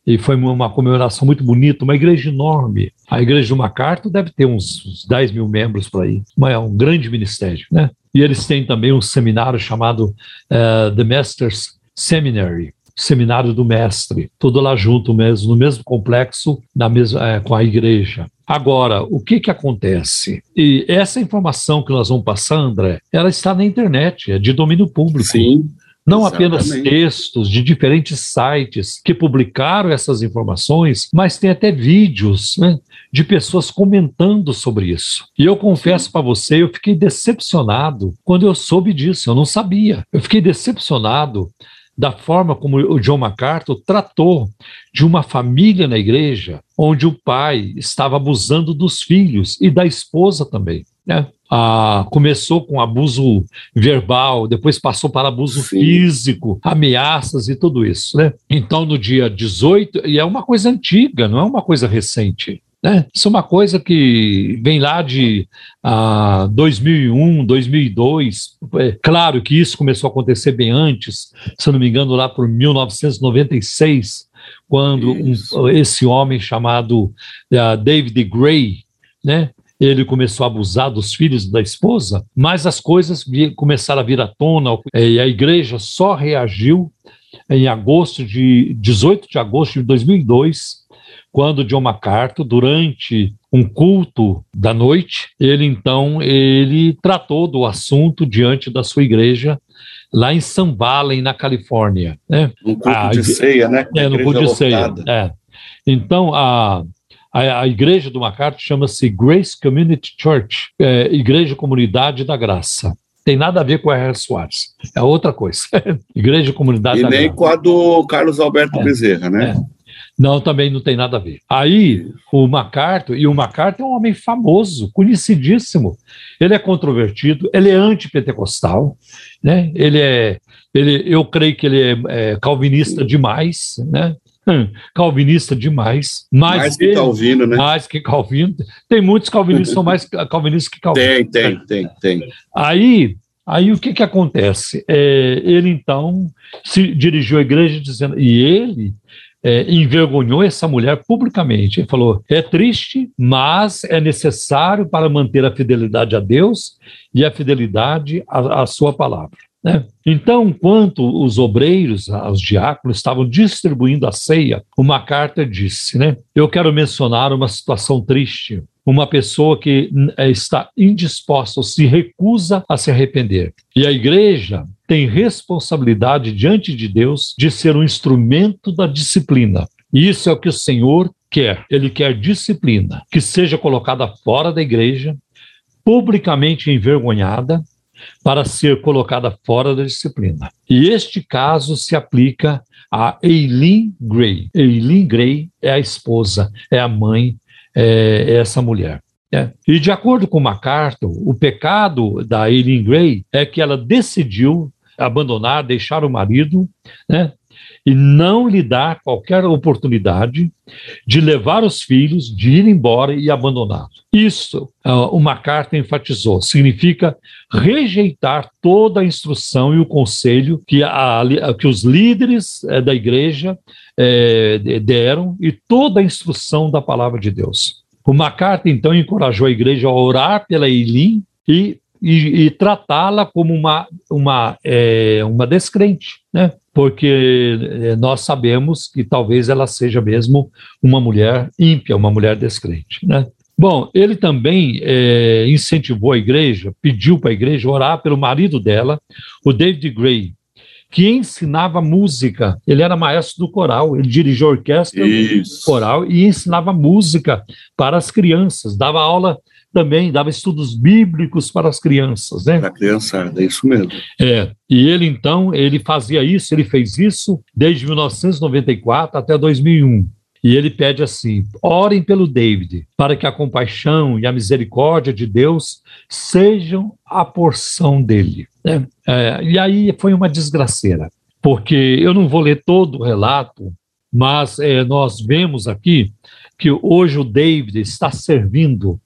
Speaker 1: E foi uma comemoração muito bonita, uma igreja enorme. A igreja do Macarto deve ter uns, uns 10 mil membros por aí, é um grande ministério, né? E eles têm também um seminário chamado uh, The Masters Seminary, Seminário do Mestre, tudo lá junto mesmo, no mesmo complexo, na mesma, é, com a igreja. Agora, o que que acontece? E essa informação que nós vamos passar, André, ela está na internet, é de domínio público.
Speaker 2: Sim.
Speaker 1: Não apenas textos de diferentes sites que publicaram essas informações, mas tem até vídeos né, de pessoas comentando sobre isso. E eu confesso para você, eu fiquei decepcionado quando eu soube disso, eu não sabia. Eu fiquei decepcionado da forma como o John MacArthur tratou de uma família na igreja onde o pai estava abusando dos filhos e da esposa também. Né? Ah, começou com abuso verbal, depois passou para abuso Sim. físico, ameaças e tudo isso. Né? Então, no dia 18, e é uma coisa antiga, não é uma coisa recente. Né? Isso é uma coisa que vem lá de ah, 2001, 2002. É, claro que isso começou a acontecer bem antes, se não me engano, lá por 1996, quando um, esse homem chamado uh, David Gray, né, ele começou a abusar dos filhos da esposa, mas as coisas começaram a vir à tona é, e a igreja só reagiu em agosto de 18 de agosto de 2002 quando John MacArthur, durante um culto da noite, ele então ele tratou do assunto diante da sua igreja lá em Sun Valley, na Califórnia. Né?
Speaker 2: Um culto a, de ceia, né?
Speaker 1: É, no culto de ceia. É. Então, a, a, a, igreja do MacArthur chama-se Grace Community Church, é, Igreja Comunidade da Graça. Tem nada a ver com a R. Soares, é outra coisa. *laughs* igreja Comunidade
Speaker 2: e
Speaker 1: da
Speaker 2: Graça. E nem com a do Carlos Alberto é, Bezerra, né?
Speaker 1: É. Não, também não tem nada a ver. Aí, o MacArthur, e o MacArthur é um homem famoso, conhecidíssimo. Ele é controvertido, ele é antipentecostal, né? Ele é, ele, eu creio que ele é, é calvinista demais, né? Hum, calvinista demais.
Speaker 2: Mais, mais que ele, Calvino, né?
Speaker 1: Mais que Calvino. Tem muitos calvinistas são mais calvinistas que Calvino.
Speaker 2: Tem, tem, tem, tem.
Speaker 1: Aí, aí o que que acontece? É, ele então se dirigiu à igreja dizendo, e ele é, envergonhou essa mulher publicamente. Ele falou: é triste, mas é necessário para manter a fidelidade a Deus e a fidelidade à, sua palavra. Né? Então, enquanto os obreiros, os diáconos, estavam distribuindo a ceia, uma carta disse: né, Eu quero mencionar uma situação triste uma pessoa que é, está indisposta ou se recusa a se arrepender. E a igreja tem responsabilidade diante de Deus de ser um instrumento da disciplina. E isso é o que o Senhor quer. Ele quer disciplina, que seja colocada fora da igreja, publicamente envergonhada, para ser colocada fora da disciplina. E este caso se aplica a Eileen Gray. Eileen Gray é a esposa, é a mãe é, essa mulher. É. E de acordo com MacArthur, o pecado da Eileen Gray é que ela decidiu abandonar, deixar o marido, né, e não lhe dar qualquer oportunidade de levar os filhos, de ir embora e abandoná-los. Isso, uh, o MacArthur enfatizou, significa rejeitar toda a instrução e o conselho que, a, que os líderes uh, da igreja uh, deram e toda a instrução da palavra de Deus. O MacArthur, então, encorajou a igreja a orar pela Eileen e e, e tratá-la como uma, uma, é, uma descrente, né? porque é, nós sabemos que talvez ela seja mesmo uma mulher ímpia, uma mulher descrente. Né? Bom, ele também é, incentivou a igreja, pediu para a igreja orar pelo marido dela, o David Gray, que ensinava música. Ele era maestro do coral, ele dirigiu a orquestra Isso. coral e ensinava música para as crianças, dava aula também dava estudos bíblicos para as crianças, né?
Speaker 2: Para a criançada, é isso mesmo.
Speaker 1: É, e ele então, ele fazia isso, ele fez isso desde 1994 até 2001. E ele pede assim: orem pelo David, para que a compaixão e a misericórdia de Deus sejam a porção dele. Né? É, e aí foi uma desgraceira, porque eu não vou ler todo o relato Mas é, nós vemos aqui que hoje o David está servindo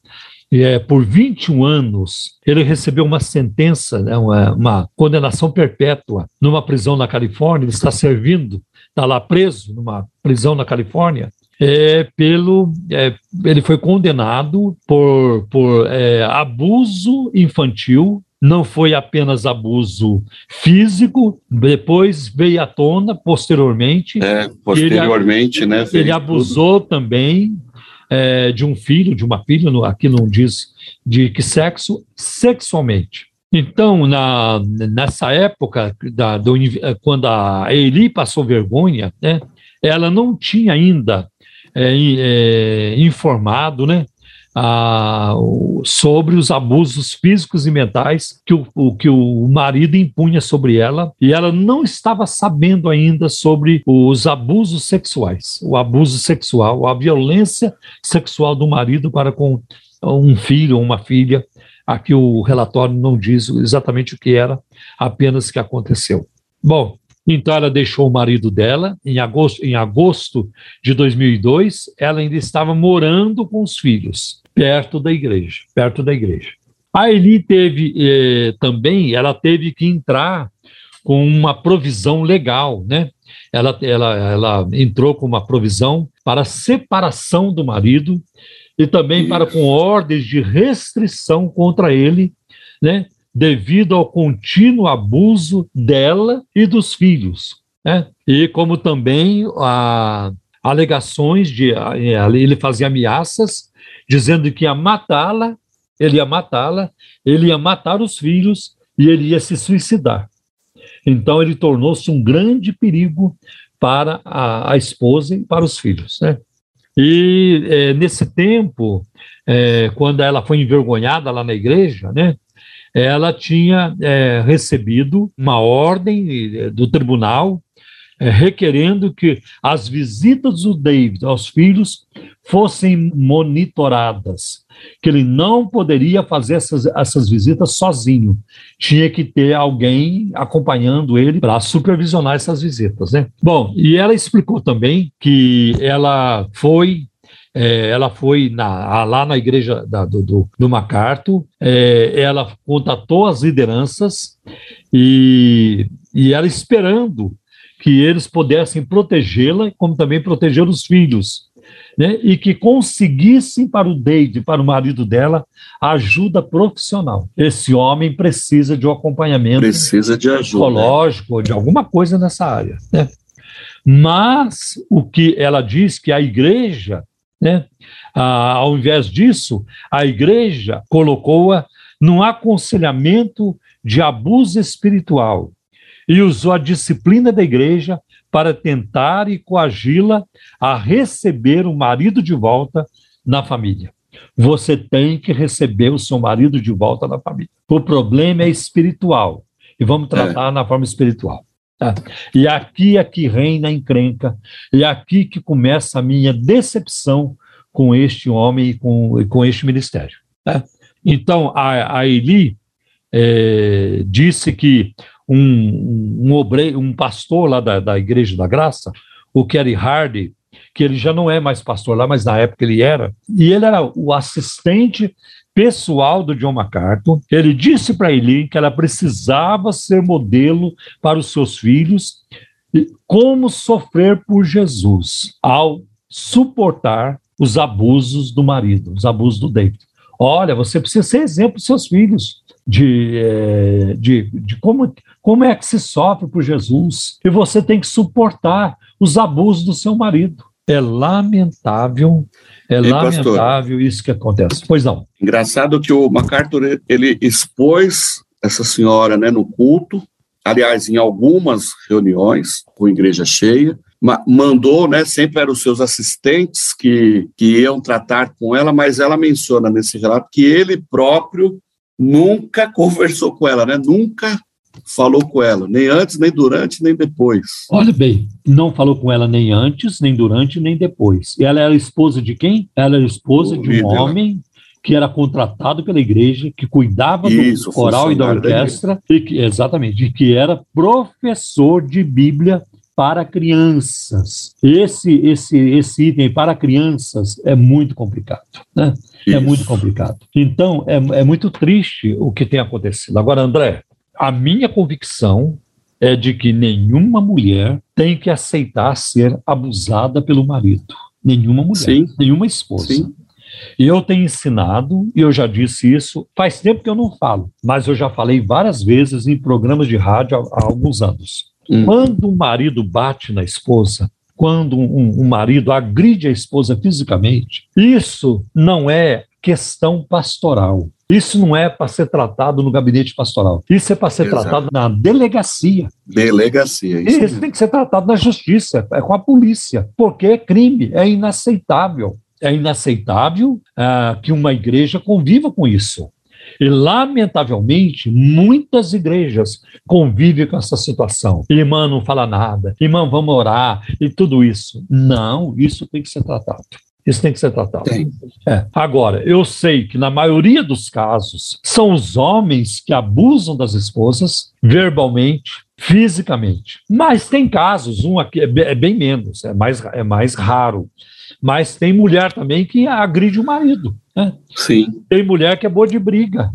Speaker 1: é, por 21 anos, ele recebeu uma sentença, né, uma, uma, condenação perpétua numa prisão na Califórnia. Ele está servindo, está lá preso numa prisão na Califórnia. É, pelo, é, ele foi condenado por, por é, abuso infantil não foi apenas abuso físico, depois veio à tona, posteriormente.
Speaker 2: É, posteriormente,
Speaker 1: ele,
Speaker 2: né?
Speaker 1: Ele abusou tudo. também é, de um filho, de uma filha, aqui não diz de que sexo, sexualmente. Então, na, nessa época, da, do, quando a Eli passou vergonha, né, ela não tinha ainda é, é, informado né, sobre os abusos físicos e mentais que o, o, que o marido impunha sobre ela, e ela não estava sabendo ainda sobre os abusos sexuais, o abuso sexual, a violência sexual do marido para com um filho ou uma filha. Aqui o relatório não diz exatamente o que era, apenas que aconteceu. Bom, então ela deixou o marido dela em agosto, em agosto de 2002, ela ainda estava morando com os filhos perto da igreja, perto da igreja. A Eli teve eh, também, ela teve que entrar com uma provisão legal, né? Ela, ela, ela entrou com uma provisão para separação do marido e também para com ordens de restrição contra ele, né? Devido ao contínuo abuso dela e dos filhos, né? E como também a alegações de ele fazia ameaças dizendo que ia matá-la, ele ia matá-la, ele ia matar os filhos e ele ia se suicidar. Então ele tornou-se um grande perigo para a, a, esposa e para os filhos, né? E é, nesse tempo, é, quando ela foi envergonhada lá na igreja, né? Ela tinha é, recebido uma ordem é, do tribunal é, requerendo que as visitas do David aos filhos fossem monitoradas, que ele não poderia fazer essas, essas visitas sozinho, tinha que ter alguém acompanhando ele para supervisionar essas visitas, né? Bom, e ela explicou também que ela foi é, ela foi na, lá na igreja da, do, do, do MacArthur, é, ela contatou as lideranças e, e ela esperando que eles pudessem protegê-la, como também proteger os filhos, né? e que conseguissem para o David, para o marido dela, ajuda profissional. Esse homem precisa de um acompanhamento
Speaker 2: precisa de ajuda,
Speaker 1: psicológico, né? de alguma coisa nessa área. Né? Mas o que ela diz que a igreja, né, ah, ao invés disso, a igreja colocou-a num aconselhamento de abuso espiritual e usou a disciplina da igreja para tentar e coagi-la a receber o marido de volta na família. Você tem que receber o seu marido de volta na família. O problema é espiritual. E vamos tratar é. na forma espiritual. Tá? E aqui é que reina a encrenca, e aqui que começa a minha decepção com este homem e com, com este ministério. Tá? Então, a, a Eli é, disse que um, um obreiro, um pastor lá da, da Igreja da Graça, o Kerry Hardy, que ele já não é mais pastor lá, mas na época ele era, e ele era o assistente pessoal do John MacArthur. Ele disse para Eli que ela precisava ser modelo para os seus filhos como sofrer por Jesus ao suportar os abusos do marido, os abusos do David. Olha, você precisa ser exemplo para seus filhos de, eh, de, de como, como é que se sofre por Jesus? E você tem que suportar os abusos do seu marido. É lamentável, é e lamentável pastor, isso que acontece. Pois não.
Speaker 2: Engraçado que o MacArthur ele expôs essa senhora né, no culto, aliás, em algumas reuniões com igreja cheia, mandou, né, sempre eram os seus assistentes que, que iam tratar com ela, mas ela menciona nesse relato que ele próprio nunca conversou com ela, né, nunca falou com ela, nem antes, nem durante, nem depois.
Speaker 1: Olha bem, não falou com ela nem antes, nem durante, nem depois. E ela era esposa de quem? Ela era esposa o de um líder. homem que era contratado pela igreja, que cuidava Isso, do coral e da orquestra, e que, exatamente, e que era professor de Bíblia para crianças. Esse, esse, esse item para crianças é muito complicado. Né? É muito complicado. Então, é, é muito triste o que tem acontecido. Agora, André, a minha convicção é de que nenhuma mulher tem que aceitar ser abusada pelo marido. Nenhuma mulher, Sim. nenhuma esposa. Sim. E eu tenho ensinado, e eu já disse isso, faz tempo que eu não falo, mas eu já falei várias vezes em programas de rádio há, há alguns anos. Hum. Quando o marido bate na esposa, quando um, um marido agride a esposa fisicamente, isso não é questão pastoral. Isso não é para ser tratado no gabinete pastoral. Isso é para ser Exato. tratado na delegacia.
Speaker 2: Delegacia.
Speaker 1: Isso, isso tem que ser tratado na justiça, é com a polícia, porque é crime, é inaceitável. É inaceitável uh, que uma igreja conviva com isso. E, lamentavelmente, muitas igrejas convivem com essa situação. Irmã não fala nada, irmã, vamos orar, e tudo isso. Não, isso tem que ser tratado. Isso tem que ser tratado. É. Agora, eu sei que na maioria dos casos são os homens que abusam das esposas verbalmente, fisicamente. Mas tem casos, um aqui é, é bem menos, é mais, é mais raro. Mas tem mulher também que agride o marido. Né?
Speaker 2: Sim.
Speaker 1: Tem mulher que é boa de briga.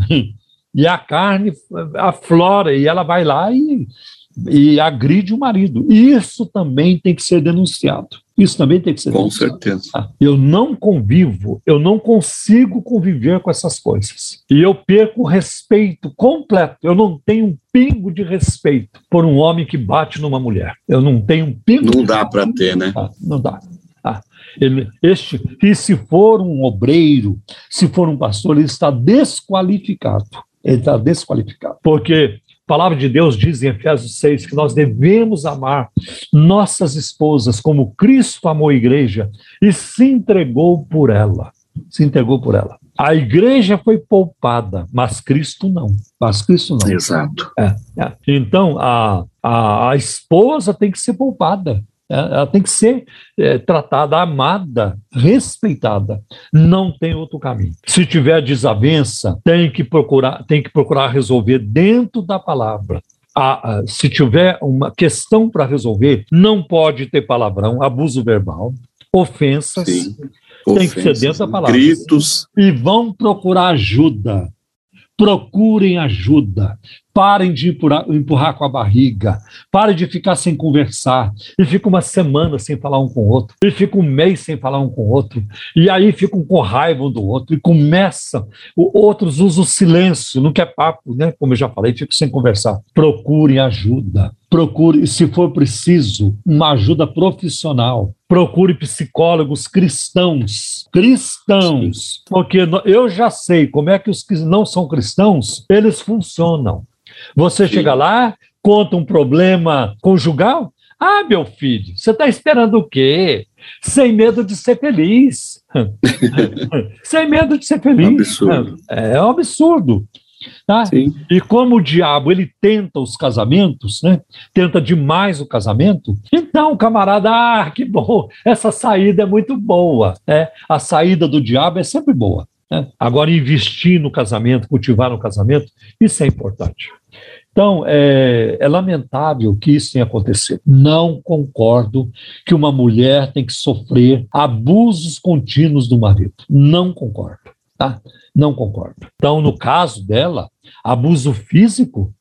Speaker 1: E a carne aflora e ela vai lá e, e agride o marido. Isso também tem que ser denunciado. Isso também tem que ser
Speaker 2: Com denunciado. certeza.
Speaker 1: Ah, eu não convivo, eu não consigo conviver com essas coisas. E eu perco o respeito completo. Eu não tenho um pingo de respeito por um homem que bate numa mulher. Eu não tenho um pingo.
Speaker 2: Não dá para ter, né?
Speaker 1: Ah, não dá. Ah, ele, este, e se for um obreiro, se for um pastor, ele está desqualificado. Ele está desqualificado. Porque a palavra de Deus diz em Efésios 6 que nós devemos amar nossas esposas como Cristo amou a igreja e se entregou por ela. Se entregou por ela. A igreja foi poupada, mas Cristo não. Mas Cristo não.
Speaker 2: Exato.
Speaker 1: É, é. Então, a, a, a esposa tem que ser poupada. É, ela tem que ser é, tratada, amada, respeitada. Não tem outro caminho. Se tiver desavença, tem que procurar, tem que procurar resolver dentro da palavra. A, a, se tiver uma questão para resolver, não pode ter palavrão, abuso verbal, ofensas. Sim. Tem ofensas, que ser dentro da palavra.
Speaker 2: Gritos.
Speaker 1: E vão procurar ajuda procurem ajuda. Parem de empurrar, empurrar, com a barriga. Parem de ficar sem conversar. E fica uma semana sem falar um com o outro. E fica um mês sem falar um com o outro. E aí ficam com raiva um do outro. E começam. Outros usam o silêncio, não quer papo, né? Como eu já falei, ficam sem conversar. Procurem ajuda. Procure, se for preciso, uma ajuda profissional. Procure psicólogos cristãos. Cristãos. Porque eu já sei como é que os que não são cristãos, eles funcionam. Você Sim. chega lá, conta um problema conjugal. Ah, meu filho, você está esperando o quê? Sem medo de ser feliz. *laughs* Sem medo de ser feliz. É um absurdo. É um absurdo. Tá? E como o diabo ele tenta os casamentos, né? tenta demais o casamento, então, camarada, ah, que bom, essa saída é muito boa. Né? A saída do diabo é sempre boa. Né? Agora, investir no casamento, cultivar no casamento, isso é importante. Então, é, é, lamentável que isso tenha acontecido. Não concordo que uma mulher tem que sofrer abusos contínuos do marido. Não concordo. Tá? Não concordo. Então, no caso dela, abuso físico,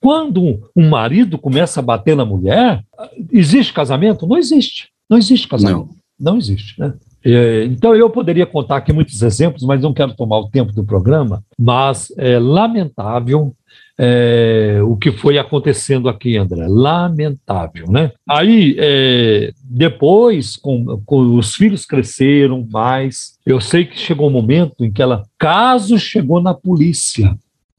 Speaker 1: quando um marido começa a bater na mulher, existe casamento? Não existe. Não existe casamento. Não, não existe. Né? É, então, eu poderia contar aqui muitos exemplos, mas não quero tomar o tempo do programa. Mas é lamentável é, o que foi acontecendo aqui, André. Lamentável, né? Aí, é, depois, com, com, os filhos cresceram mais, eu sei que chegou um momento em que ela, caso chegou na polícia,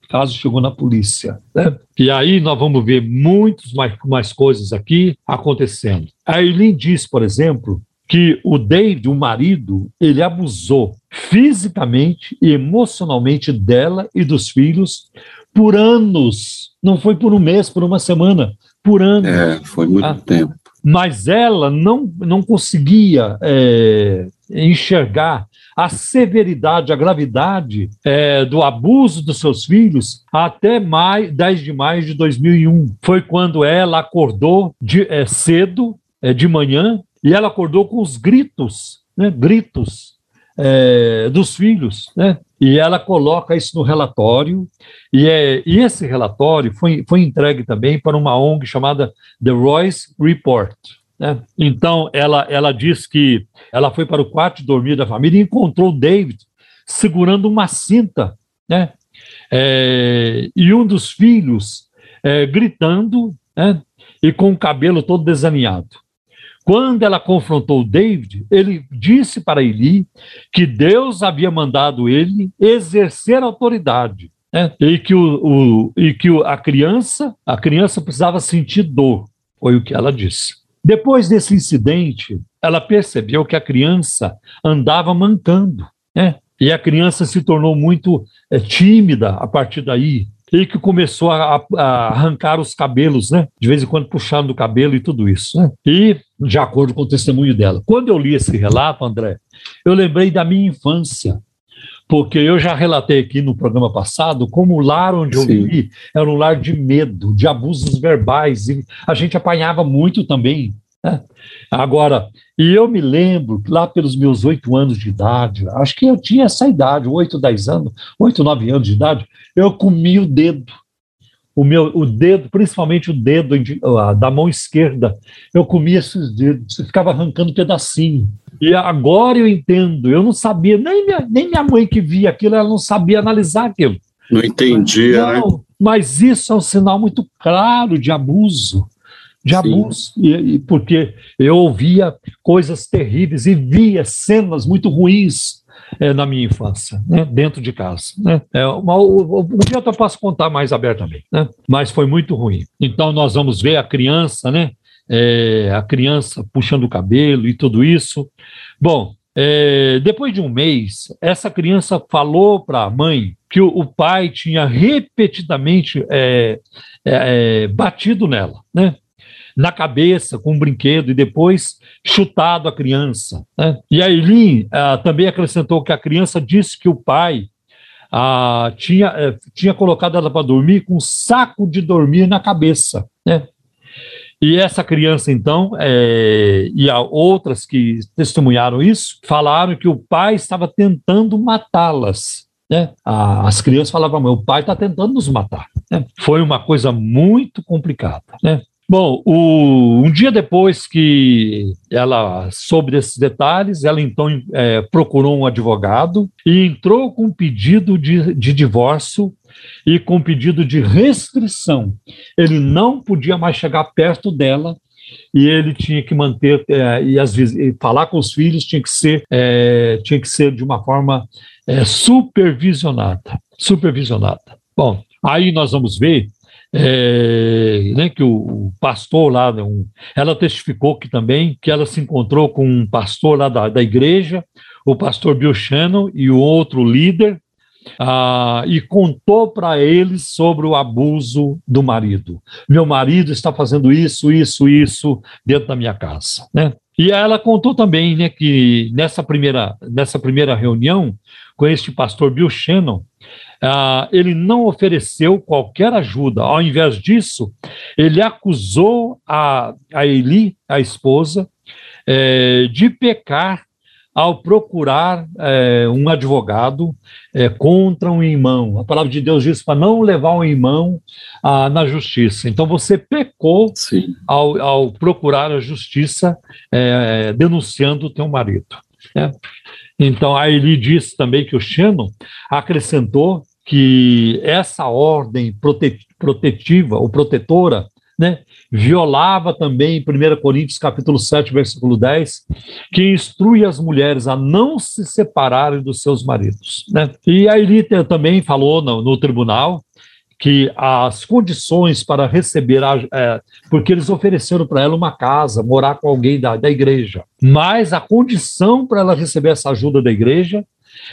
Speaker 1: caso chegou na polícia, né? E aí nós vamos ver muitas mais, mais coisas aqui acontecendo. A Eileen diz, por exemplo, que o David, o marido, ele abusou fisicamente e emocionalmente dela e dos filhos por anos. Não foi por um mês, por uma semana, por anos.
Speaker 2: É, foi muito ah, tempo.
Speaker 1: Mas ela não, não conseguia é, enxergar a severidade, a gravidade é, do abuso dos seus filhos até maio, 10 de maio de 2001. Foi quando ela acordou de, é, cedo, é, de manhã, e ela acordou com os gritos, né, gritos é, dos filhos, né? E ela coloca isso no relatório, e, é, e esse relatório foi, foi entregue também para uma ONG chamada The Royce Report. Né? Então, ela, ela diz que ela foi para o quarto de dormir da família e encontrou David segurando uma cinta, né? É, e um dos filhos é, gritando né? e com o cabelo todo desalinhado. Quando ela confrontou David, ele disse para Eli que Deus havia mandado ele exercer autoridade. Né? E que, o, o, e que a criança, a criança precisava sentir dor, foi o que ela disse. Depois desse incidente, ela percebeu que a criança andava mancando, né? E a criança se tornou muito é, tímida a partir daí e que começou a, a, arrancar os cabelos, né? De vez em quando puxando o cabelo e tudo isso, né? E de acordo com o testemunho dela. Quando eu li esse relato, André, eu lembrei da minha infância porque eu já relatei aqui no programa passado como o lar onde eu vivi era um lar de medo, de abusos verbais, e a gente apanhava muito também. Né? Agora, e eu me lembro, lá pelos meus oito anos de idade, acho que eu tinha essa idade, oito, dez anos, oito, nove anos de idade, eu comia o dedo o meu o dedo, principalmente o dedo da mão esquerda, eu comia esses dedos, ficava arrancando pedacinho. E agora eu entendo, eu não sabia, nem minha, nem minha mãe que via aquilo, ela não sabia analisar aquilo.
Speaker 2: Não entendia, né? não, né?
Speaker 1: Mas isso é um sinal muito claro de abuso, de Sim. abuso, e, e, porque eu ouvia coisas terríveis e via cenas muito ruins é, na minha infância, né, dentro de casa. Né. É uma, um dia eu posso contar mais abertamente, né, mas foi muito ruim. Então nós vamos ver a criança, né, é, a criança puxando o cabelo e tudo isso. Bom, é, depois de um mês, essa criança falou para a mãe que o, o, pai tinha repetidamente é, é, é, batido nela, né? Na cabeça com um brinquedo e depois chutado a criança. Né? E a Eileen ah, também acrescentou que a criança disse que o pai ah, tinha, eh, tinha colocado ela para dormir com um saco de dormir na cabeça. Né? E essa criança, então, é, e há outras que testemunharam isso, falaram que o pai estava tentando matá-las. Né? As crianças falavam, o pai está tentando nos matar. Né? Foi uma coisa muito complicada. Né? Bom, o, um dia depois que ela soube desses detalhes, ela então é, procurou um advogado e entrou com um pedido de, de divórcio e com um pedido de restrição. Ele não podia mais chegar perto dela e ele tinha que manter é, e, as, e falar com os filhos tinha que ser é, tinha que ser de uma forma é, supervisionada supervisionada bom aí nós vamos ver é, né, que o, o, pastor lá, né, um, ela testificou que também que ela se encontrou com um pastor lá da, da igreja, o pastor Bill Shannon e o outro líder, ah, e contou para eles sobre o abuso do marido. Meu marido está fazendo isso, isso, isso dentro da minha casa, né? E ela contou também, né, que nessa primeira, nessa primeira reunião com este pastor Bill Shannon, ah, ele não ofereceu qualquer ajuda. Ao invés disso, ele acusou a, a Eli, a esposa, é, de pecar ao procurar é, um advogado é, contra um irmão. A palavra de Deus diz para não levar um irmão ah, na justiça. Então você pecou ao, ao, procurar a justiça é, denunciando o teu marido. Né? Então aí ele disse também que o Shannon acrescentou que essa ordem prote protetiva ou protetora né, violava também 1 Coríntios capítulo 7, versículo 10, que instrui as mulheres a não se separarem dos seus maridos. Né? E a Elita também falou no, no tribunal que as condições para receber, a, é, porque eles ofereceram para ela uma casa, morar com alguém da, da igreja, mas a condição para ela receber essa ajuda da igreja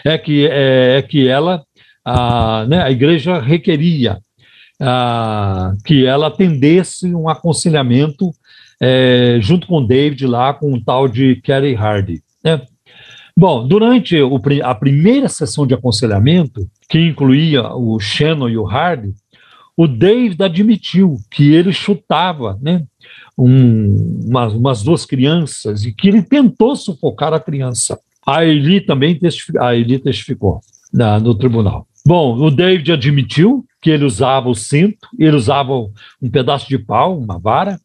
Speaker 1: é que, é, é que ela a, né, a igreja requeria a, que ela atendesse um aconselhamento é, junto com David lá, com o tal de Kerry Hardy. Né? Bom, durante o, a primeira sessão de aconselhamento, que incluía o Shannon e o Hardy, o David admitiu que ele chutava né, um, umas, umas, duas crianças e que ele tentou sufocar a criança. A Eli também testificou, a Eli testificou na, no tribunal. Bom, o David admitiu que ele usava o cinto, ele usava um pedaço de pau, uma vara,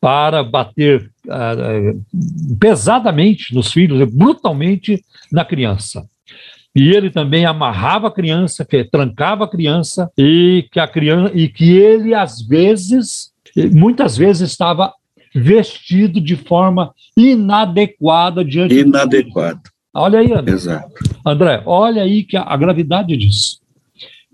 Speaker 1: para bater uh, pesadamente nos filhos, brutalmente na criança. E ele também amarrava a criança, que trancava a criança e que a criança e que ele às vezes, muitas vezes estava vestido de forma inadequada diante
Speaker 2: inadequado.
Speaker 1: Olha aí, André.
Speaker 2: Exato.
Speaker 1: André, olha aí que a, a gravidade disso.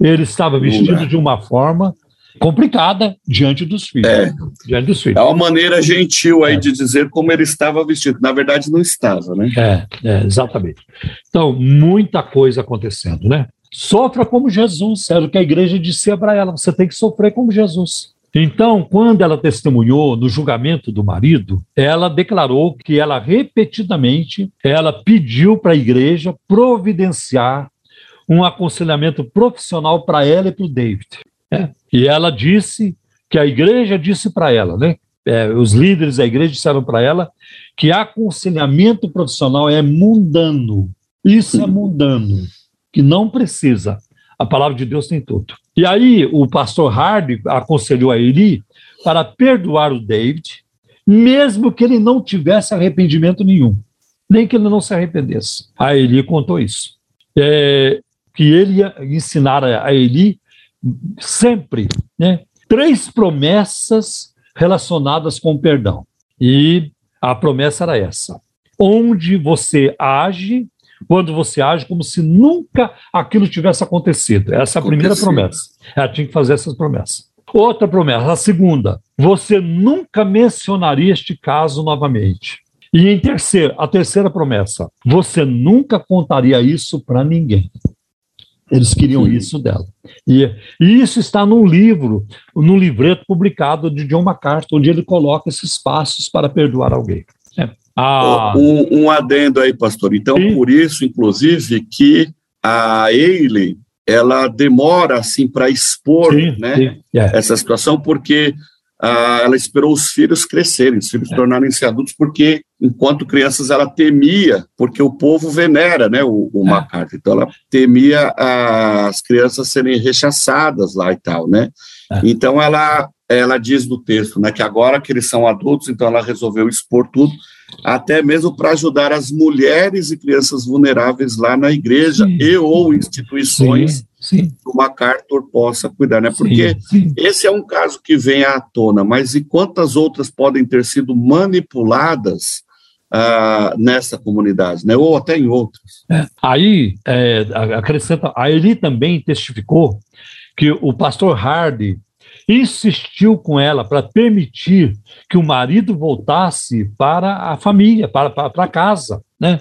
Speaker 1: Ele estava vestido de uma forma complicada diante dos filhos.
Speaker 2: É,
Speaker 1: diante dos filhos.
Speaker 2: é uma maneira gentil aí é. de dizer como ele estava vestido. Na verdade, não estava, né?
Speaker 1: É, é, exatamente. Então, muita coisa acontecendo, né? Sofra como Jesus, era o que a igreja dizia para ela: você tem que sofrer como Jesus. Então, quando ela testemunhou no julgamento do marido, ela declarou que ela repetidamente ela pediu para a igreja providenciar um aconselhamento profissional para ela e para o David. É. E ela disse que a igreja disse para ela, né? É, os líderes da igreja disseram para ela que aconselhamento profissional é mundano. Isso é mundano, que não precisa. A palavra de Deus tem tudo. E aí o pastor Hardy aconselhou a Eli para perdoar o David, mesmo que ele não tivesse arrependimento nenhum, nem que ele não se arrependesse. A Eli contou isso. É, que ele ia ensinar a Eli sempre, né? Três promessas relacionadas com o perdão. E a promessa era essa: onde você age, quando você age como se nunca aquilo tivesse acontecido. Essa é a primeira promessa. Ela tinha que fazer essas promessas. Outra promessa, a segunda: você nunca mencionaria este caso novamente. E em terceiro, a terceira promessa: você nunca contaria isso para ninguém. Eles queriam Sim. isso dela. E, e, isso está num livro, num livreto publicado de John MacArthur, onde ele coloca esses passos para perdoar alguém. É.
Speaker 2: Ah, um, um, adendo aí, pastor. Então, Sim. por isso, inclusive, que a Eile ela demora assim para expor sim, né, sim. Yeah. essa situação, porque ah, ela esperou os filhos crescerem, os filhos é. tornarem-se adultos, porque enquanto crianças ela temia, porque o povo venera né, o, o é. MacArthur, então ela temia ah, as crianças serem rechaçadas lá e tal, né? É. Então ela, ela diz no texto né, que agora que eles são adultos, então ela resolveu expor tudo, até mesmo para ajudar as mulheres e crianças vulneráveis lá na igreja sim. e ou instituições sim, sim. que o MacArthur possa cuidar, né? Porque esse é um caso que vem à tona, mas e quantas outras podem ter sido manipuladas ah, nessa comunidade, né? Ou até em outras?
Speaker 1: É. Aí, é, acrescenta, a Eli também testificou que o pastor Hardy insistiu com ela para permitir que o marido voltasse para a família, para, para, para casa, né?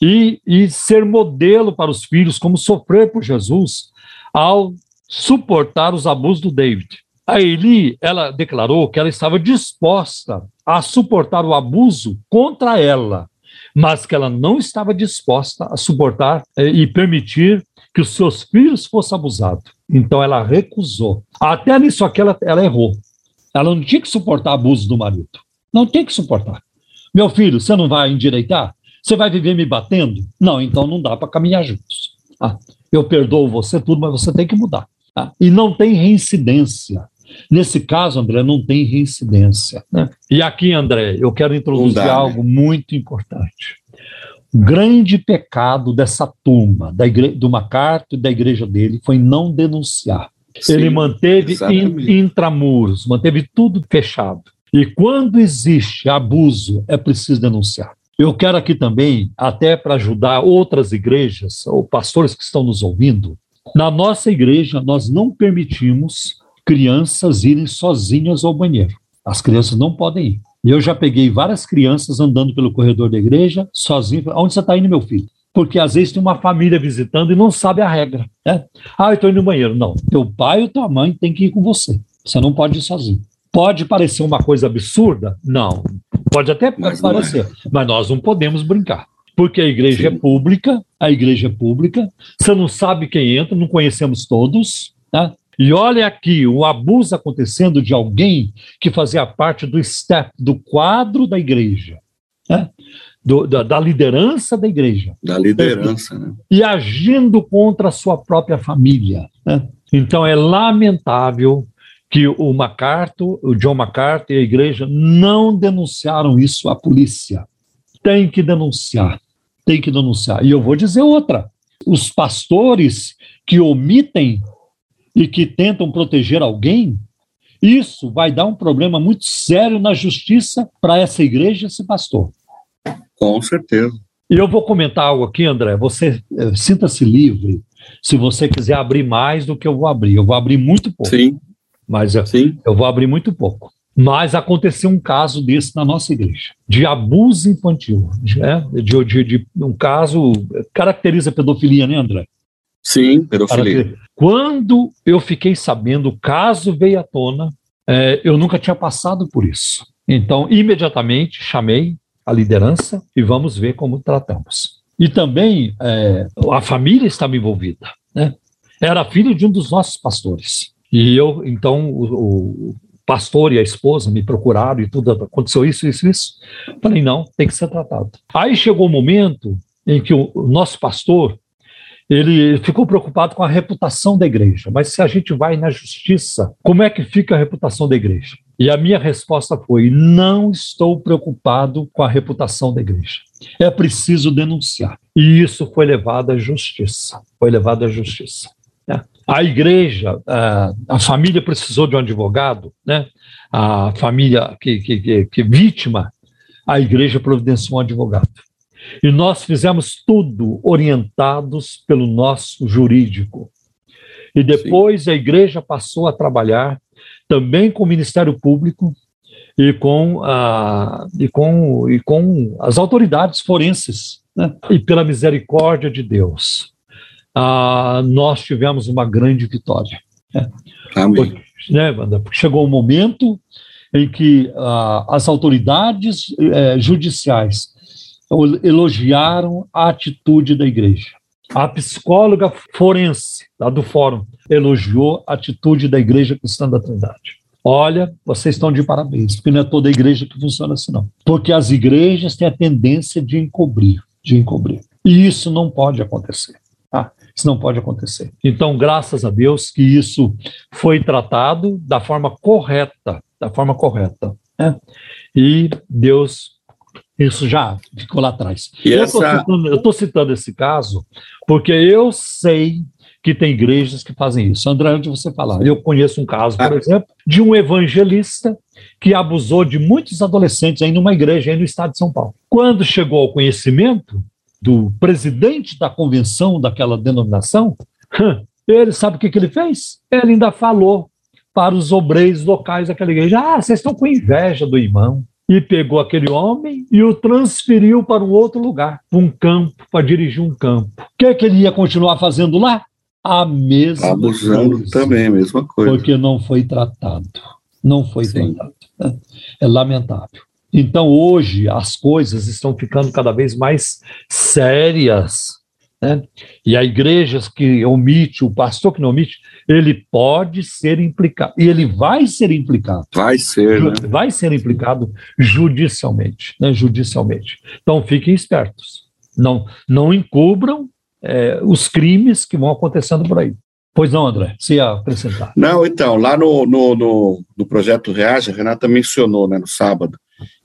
Speaker 1: E, e ser modelo para os filhos, como sofrer por Jesus ao suportar os abusos do David. A Eli, ela declarou que ela estava disposta a suportar o abuso contra ela, mas que ela não estava disposta a suportar eh, e permitir que os seus filhos fossem abusados. Então ela recusou. Até nisso aqui ela, ela errou. Ela não tinha que suportar abuso do marido. Não tem que suportar. Meu filho, você não vai endireitar? Você vai viver me batendo? Não, então não dá para caminhar juntos. Ah, eu perdoo você tudo, mas você tem que mudar. Ah, e não tem reincidência. Nesse caso, André, não tem reincidência. Né? E aqui, André, eu quero introduzir dá, né? algo né? muito importante. O grande pecado dessa turma, da igre... do MacArthur e da igreja dele, foi não denunciar. Sim, Ele manteve in, intramuros, manteve tudo fechado. E quando existe abuso, é preciso denunciar. Eu quero aqui também, até para ajudar outras igrejas, ou pastores que estão nos ouvindo, na nossa igreja nós não permitimos crianças irem sozinhas ao banheiro. As crianças não podem ir. Eu já peguei várias crianças andando pelo corredor da igreja, sozinho. Onde você está indo, meu filho? Porque às vezes tem uma família visitando e não sabe a regra. Né? Ah, eu estou indo no banheiro. Não, teu pai ou tua mãe tem que ir com você. Você não pode ir sozinho. Pode parecer uma coisa absurda? Não. Pode até mas é. parecer, é. mas nós não podemos brincar. porque a igreja Sim. é pública, a igreja é pública, você não sabe quem entra, não conhecemos todos, né? E olha aqui o abuso acontecendo de alguém que fazia parte do step, do quadro da igreja, né? do, da, da, liderança da igreja.
Speaker 2: Da liderança, né?
Speaker 1: E agindo contra a sua própria família. Né? Então é lamentável que o MacArthur, o John MacArthur e a igreja não denunciaram isso à polícia. Tem que denunciar, tem que denunciar. E eu vou dizer outra: os pastores que omitem e que tentam proteger alguém, isso vai dar um problema muito sério na justiça para essa igreja, esse pastor.
Speaker 2: Com certeza.
Speaker 1: E eu vou comentar algo aqui, André. Você eh, sinta-se livre se você quiser abrir mais do que eu vou abrir. Eu vou abrir muito pouco.
Speaker 2: Sim.
Speaker 1: Mas eu, Sim. eu vou abrir muito pouco. Mas aconteceu um caso desse na nossa igreja, de abuso infantil. Né? De, de, de um caso caracteriza pedofilia, né, André?
Speaker 2: Sim, pedofilia.
Speaker 1: Quando eu fiquei sabendo, o caso veio à tona, é, eu nunca tinha passado por isso. Então, imediatamente chamei a liderança e vamos ver como tratamos. E também é, a família estava envolvida. Né? Era filho de um dos nossos pastores. E eu, então, o, o pastor e a esposa me procuraram e tudo, aconteceu isso, isso, isso. Falei, não, tem que ser tratado. Aí chegou o um momento em que o, o nosso pastor ele ficou preocupado com a reputação da igreja. Mas se a gente vai na justiça, como é que fica a reputação da igreja? E a minha resposta foi: não estou preocupado com a reputação da igreja. É preciso denunciar. E isso foi levado à justiça. Foi levado à justiça. Né? A igreja, a família precisou de um advogado, né? a família que, que, que, que vítima, a igreja providenciou um advogado. E nós fizemos tudo orientados pelo nosso jurídico. E depois Sim. a igreja passou a trabalhar também com o Ministério Público e com, a, e com, e com as autoridades forenses. Né? E pela misericórdia de Deus, a, nós tivemos uma grande vitória. Né?
Speaker 2: Amém. Porque,
Speaker 1: né, Porque chegou o um momento em que as autoridades eh, judiciais elogiaram a atitude da igreja. A psicóloga forense, lá do fórum, elogiou a atitude da Igreja Cristã da Trindade. Olha, vocês estão de parabéns, porque não é toda igreja que funciona assim, não. Porque as igrejas têm a tendência de encobrir, de encobrir. E isso não pode acontecer. Tá? Isso não pode acontecer. Então, graças a Deus que isso foi tratado da forma correta, da forma correta. Né? E Deus isso já ficou lá atrás. E eu estou essa... citando, citando, esse caso porque eu sei que tem igrejas que fazem isso. André, antes de você falar, eu conheço um caso, por ah. exemplo, de um evangelista que abusou de muitos adolescentes aí numa igreja aí no estado de São Paulo. Quando chegou ao conhecimento do presidente da convenção daquela denominação, ele sabe o que, que ele fez? Ele ainda falou para os obreiros locais daquela igreja: ah, vocês estão com inveja do irmão e pegou aquele homem e o transferiu para um outro lugar, para um campo, para dirigir um campo. O que, é que ele ia continuar fazendo lá? A mesma
Speaker 2: Abusando coisa. também, a mesma coisa.
Speaker 1: Porque não foi tratado. Não foi Sim. tratado. Né? É lamentável. Então, hoje, as coisas estão ficando cada vez mais sérias né? E a igreja que omite, o pastor que não omite, ele pode ser implicado. E ele vai ser implicado.
Speaker 2: Vai ser. Né?
Speaker 1: Vai ser implicado judicialmente. Né? Judicialmente. Então fiquem espertos. Não, não encubram é, os crimes que vão acontecendo por aí. Pois não, André, ia acrescentar.
Speaker 2: Não, então, lá no, no, no, no projeto Reage, a Renata mencionou né, no sábado,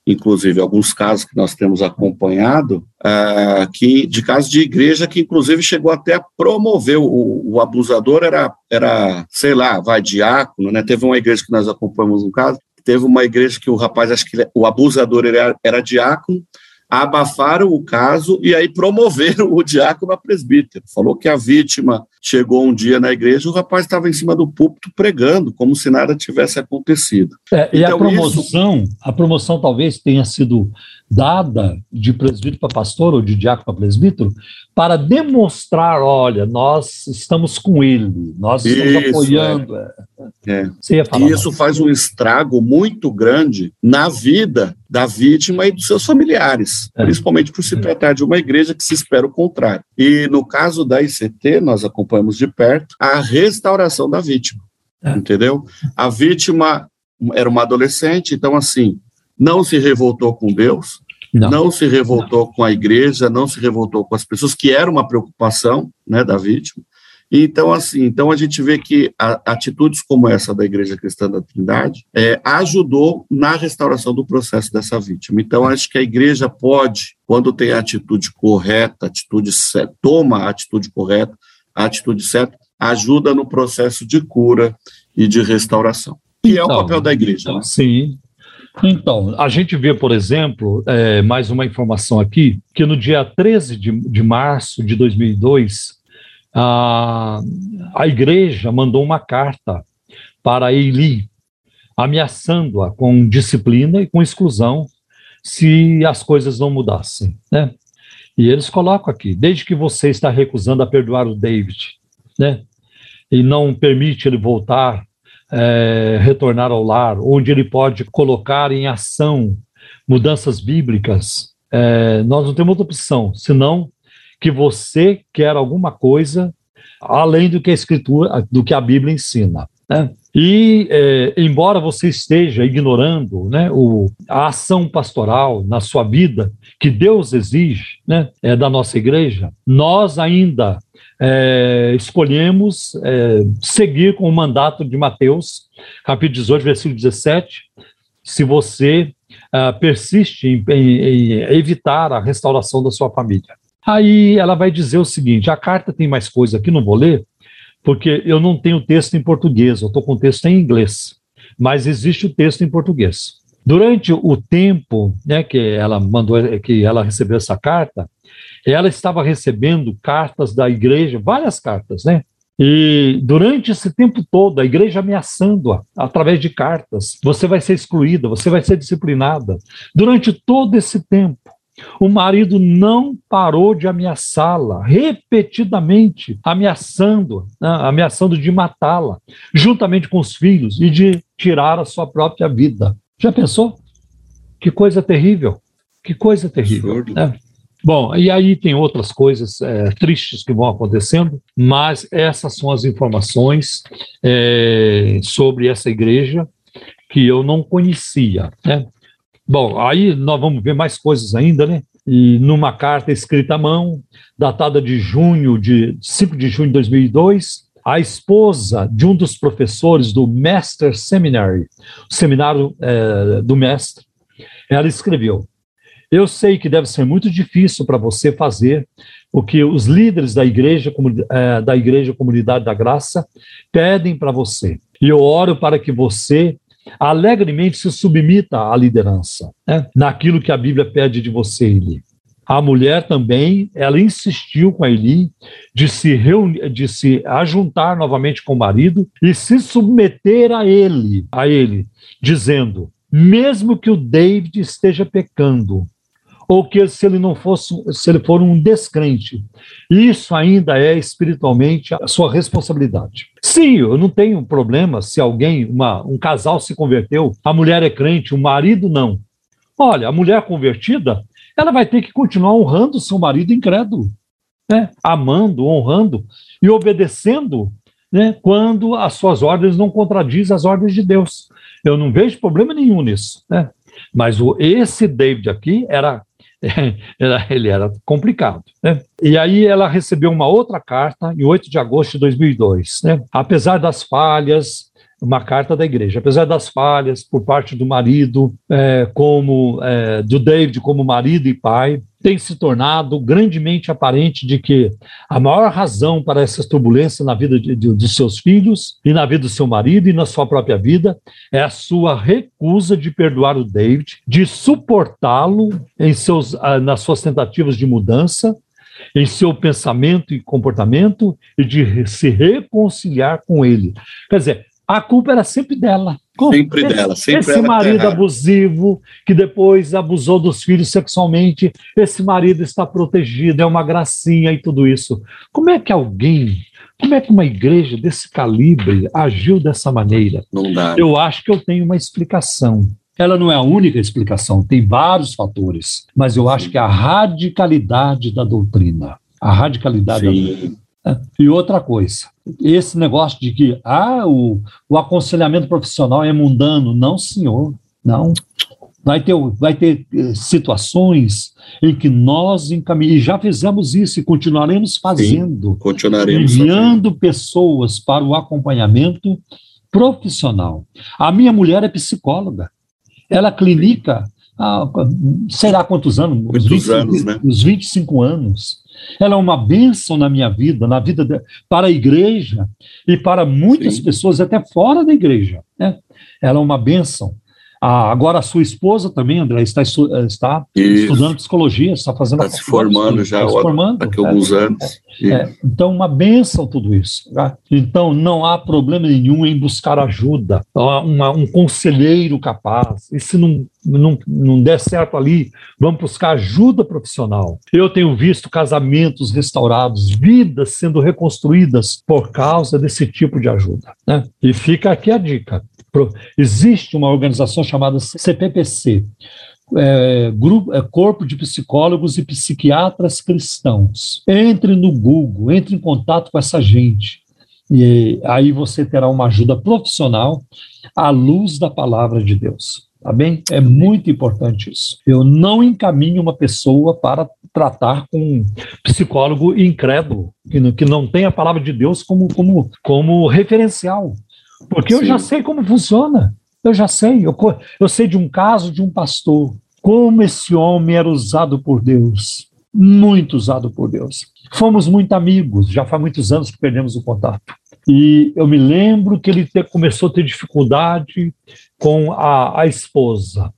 Speaker 2: inclusive alguns casos que nós temos acompanhado, uh, que, de casos de igreja que inclusive chegou até a promover, o, o abusador era, era, sei lá, vai diácono, né? Teve uma igreja que nós acompanhamos um caso, teve uma igreja que o rapaz, acho que o abusador era, era diácono, abafaram o caso e aí promoveram o diácono a presbítero. Falou que a vítima chegou um dia na igreja, o rapaz estava em cima do púlpito pregando, como se nada tivesse acontecido.
Speaker 1: É, e então, a promoção, isso... a promoção talvez tenha sido dada de presbítero para pastor ou de diácono para presbítero para demonstrar, olha, nós estamos com ele, nós estamos
Speaker 2: Isso,
Speaker 1: apoiando.
Speaker 2: É. É. E isso faz um estrago muito grande na vida da vítima e dos seus familiares,
Speaker 1: É.
Speaker 2: principalmente por se tratar de uma igreja que se espera o contrário. E no caso da ICT, nós acompanhamos de perto a restauração da vítima,
Speaker 1: É.
Speaker 2: entendeu? A vítima era uma adolescente, então assim, não se revoltou com Deus,
Speaker 1: Não.
Speaker 2: não, se revoltou com a igreja, não se revoltou com as pessoas, que era uma preocupação né, da vítima. Então, assim, então a gente vê que a- atitudes como essa da Igreja Cristã da Trindade é, ajudou na restauração do processo dessa vítima. Então, acho que a igreja pode, quando tem a atitude correta, atitude certa, toma a atitude correta, a atitude certa, ajuda no processo de cura e de restauração. Que é o
Speaker 1: Então,
Speaker 2: papel da igreja. né?
Speaker 1: Sim. Então, a gente vê, por exemplo, é, mais uma informação aqui, que no dia 13 de, de março de 2002, a, a igreja mandou uma carta para Eli, ameaçando-a com disciplina e com exclusão se as coisas não mudassem. Né? E eles colocam aqui, desde que você está recusando a perdoar o David, né? e não permite ele voltar é, retornar ao lar, onde ele pode colocar em ação mudanças bíblicas, é, nós não temos outra opção, senão que você quer alguma coisa além do que a escritura, do que a Bíblia ensina. Né? E é, embora você esteja ignorando né, o, a ação pastoral na sua vida que Deus exige né, é, da nossa igreja, nós ainda é, escolhemos é, seguir com o mandato de Mateus, capítulo 18, versículo 17. Se você ah, persiste em, em- em evitar a restauração da sua família. Aí ela vai dizer o seguinte: a carta tem mais coisa aqui, não vou ler, porque eu não tenho texto em português, eu estou com texto em inglês, mas existe o texto em português. Durante o tempo né, que ela mandou, que ela recebeu essa carta, ela estava recebendo cartas da igreja, várias cartas, né? E durante esse tempo todo, a igreja ameaçando-a através de cartas. Você vai ser excluída, você vai ser disciplinada. Durante todo esse tempo, o marido não parou de ameaçá-la, repetidamente ameaçando, né, ameaçando de matá-la, juntamente com os filhos, e de tirar a sua própria vida. Já pensou? Que coisa terrível! Que coisa terrível. Né? Bom, e aí tem outras coisas é, tristes que vão acontecendo, mas essas são as informações é, sobre essa igreja que eu não conhecia. Né? Bom, aí nós vamos ver mais coisas ainda, né? E numa carta escrita à mão, datada de junho de 5 de junho de 2002, a esposa de um dos professores do Master Seminary, o seminário eh, do mestre, ela escreveu: Eu sei que deve ser muito difícil para você fazer o que os líderes da igreja, eh, da igreja Comunidade da Graça pedem para você. E eu oro para que você alegremente se submita à liderança, né? naquilo que a Bíblia pede de você, Eli. A mulher também, ela insistiu com a Eli de se reunir, de se ajuntar novamente com o marido e se submeter a ele, a ele, dizendo: mesmo que o David esteja pecando, ou que se ele não fosse, se ele for um descrente, isso ainda é espiritualmente a sua responsabilidade. Sim, eu não tenho problema se alguém, uma, um casal se converteu, a mulher é crente, o marido não. Olha, a mulher convertida, ela vai ter que continuar honrando seu marido incrédulo, né? amando, honrando e obedecendo né? quando as suas ordens não contradizem as ordens de Deus. Eu não vejo problema nenhum nisso. Né? Mas o, esse David aqui era era- *laughs* ele era complicado. Né? E aí ela recebeu uma outra carta em 8 de agosto de 2002. Né? Apesar das falhas, uma carta da igreja, apesar das falhas por parte do marido, é, como é, do David como marido e pai, tem se tornado grandemente aparente de que a maior razão para essas turbulências na vida de- de- dos seus filhos e na vida do seu marido e na sua própria vida é a sua recusa de perdoar o David, de suportá-lo em seus, ah, nas suas tentativas de mudança, em seu pensamento e comportamento e de se reconciliar com ele. Quer dizer, a culpa era sempre dela.
Speaker 2: Sempre esse, dela, sempre
Speaker 1: Esse marido abusivo, que depois abusou dos filhos sexualmente, esse marido está protegido, é uma gracinha e tudo isso. Como é que alguém, como é que uma igreja desse calibre agiu dessa maneira?
Speaker 2: Não dá.
Speaker 1: Eu acho que eu tenho uma explicação. Ela não é a única explicação, tem vários fatores, mas eu acho que a radicalidade da doutrina. A radicalidade Sim. da doutrina. E outra coisa, esse negócio de que ah, o, o aconselhamento profissional é mundano. Não, senhor, não. Vai ter, vai ter eh, situações em que nós encaminhamos, e já fizemos isso e continuaremos fazendo. Sim,
Speaker 2: continuaremos
Speaker 1: enviando fazendo. pessoas para o acompanhamento profissional. A minha mulher é psicóloga. Ela clinica há sei lá quantos anos,
Speaker 2: Muitos 20, anos, né?
Speaker 1: Uns 25 anos. Ela é uma bênção na minha vida, na vida de, para a igreja e para muitas Sim. pessoas, até fora da igreja. Né? Ela é uma bênção. Ah, agora, a sua esposa também, André, está, está estudando psicologia, está fazendo.
Speaker 2: Está se formando já, está se formando, daqui a alguns é, anos.
Speaker 1: É, é, então, uma benção tudo isso. Tá? Então, não há problema nenhum em buscar ajuda, uma, um conselheiro capaz. E se não, não, não der certo ali, vamos buscar ajuda profissional. Eu tenho visto casamentos restaurados, vidas sendo reconstruídas por causa desse tipo de ajuda. Né? E fica aqui a dica. Existe uma organização chamada CPPC, é, grupo, é, Corpo de Psicólogos e Psiquiatras Cristãos. Entre no Google, entre em contato com essa gente. E aí você terá uma ajuda profissional à luz da palavra de Deus. Tá bem? É muito importante isso. Eu não encaminho uma pessoa para tratar com um psicólogo incrédulo, que não, que não tem a palavra de Deus como, como, como referencial. Porque Sim. eu já sei como funciona. Eu já sei. Eu, eu sei de um caso de um pastor. Como esse homem era usado por Deus. Muito usado por Deus. Fomos muito amigos, já faz muitos anos que perdemos o contato. E eu me lembro que ele te, começou a ter dificuldade com a, a esposa.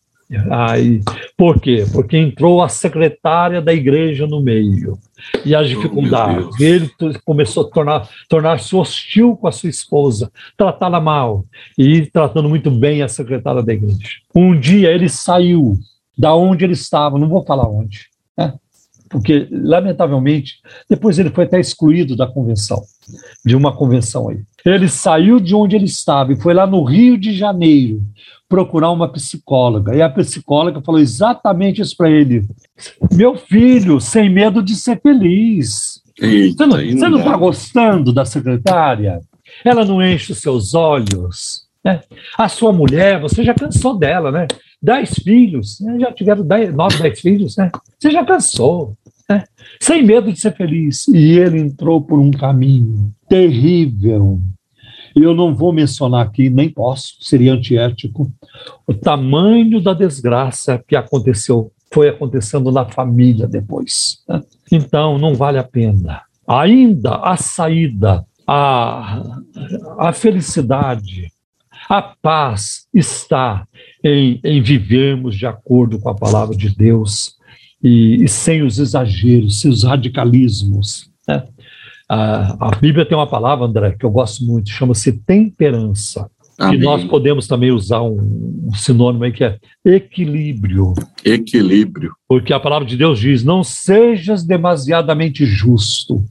Speaker 1: Aí, por quê? Porque entrou a secretária da igreja no meio. E as oh, dificuldades. Oh, ele começou a tornar, tornar-se hostil com a sua esposa, tratá-la mal e tratando muito bem a secretária da igreja. Um dia ele saiu da onde ele estava, não vou falar onde, né? porque, lamentavelmente, depois ele foi até excluído da convenção, de uma convenção aí. Ele saiu de onde ele estava e foi lá no Rio de Janeiro procurar uma psicóloga. E a psicóloga falou exatamente isso para ele: Meu filho, sem medo de ser feliz. Eita, você não está gostando da secretária? Ela não enche os seus olhos. Né? A sua mulher, você já cansou dela, né? Dez filhos, né? já tiveram dez, nove, dez filhos, né? Você já cansou. Né? Sem medo de ser feliz. E ele entrou por um caminho terrível, eu não vou mencionar aqui, nem posso, seria antiético, o tamanho da desgraça que aconteceu, foi acontecendo na família depois. Né? Então, não vale a pena. Ainda a saída, a, a felicidade, a paz está em, em vivermos de acordo com a palavra de Deus e, e sem os exageros, sem os radicalismos. A, a Bíblia tem uma palavra, André, que eu gosto muito, chama-se temperança. Amém. E nós podemos também usar um, um, sinônimo aí que é equilíbrio.
Speaker 2: Equilíbrio.
Speaker 1: Porque a palavra de Deus diz: não sejas demasiadamente justo,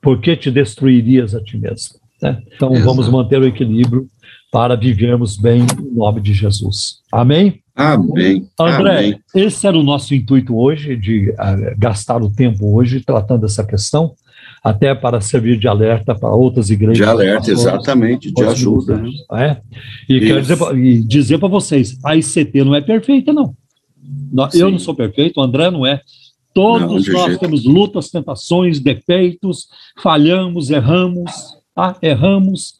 Speaker 1: porque te destruirias a ti mesmo. Né? Então Exato. vamos manter o equilíbrio para vivermos bem em nome de Jesus. Amém?
Speaker 2: Amém.
Speaker 1: André,
Speaker 2: Amém.
Speaker 1: esse era o nosso intuito hoje, de uh, gastar o tempo hoje tratando essa questão até para servir de alerta para outras igrejas.
Speaker 2: De alerta, exatamente, de ajuda. Né?
Speaker 1: É? E Isso. quero dizer, e dizer para vocês, a ICT não é perfeita, não. Sim. Eu não sou perfeito, o André não é. Todos não, nós jeito. temos lutas, tentações, defeitos, falhamos, erramos, tá? erramos,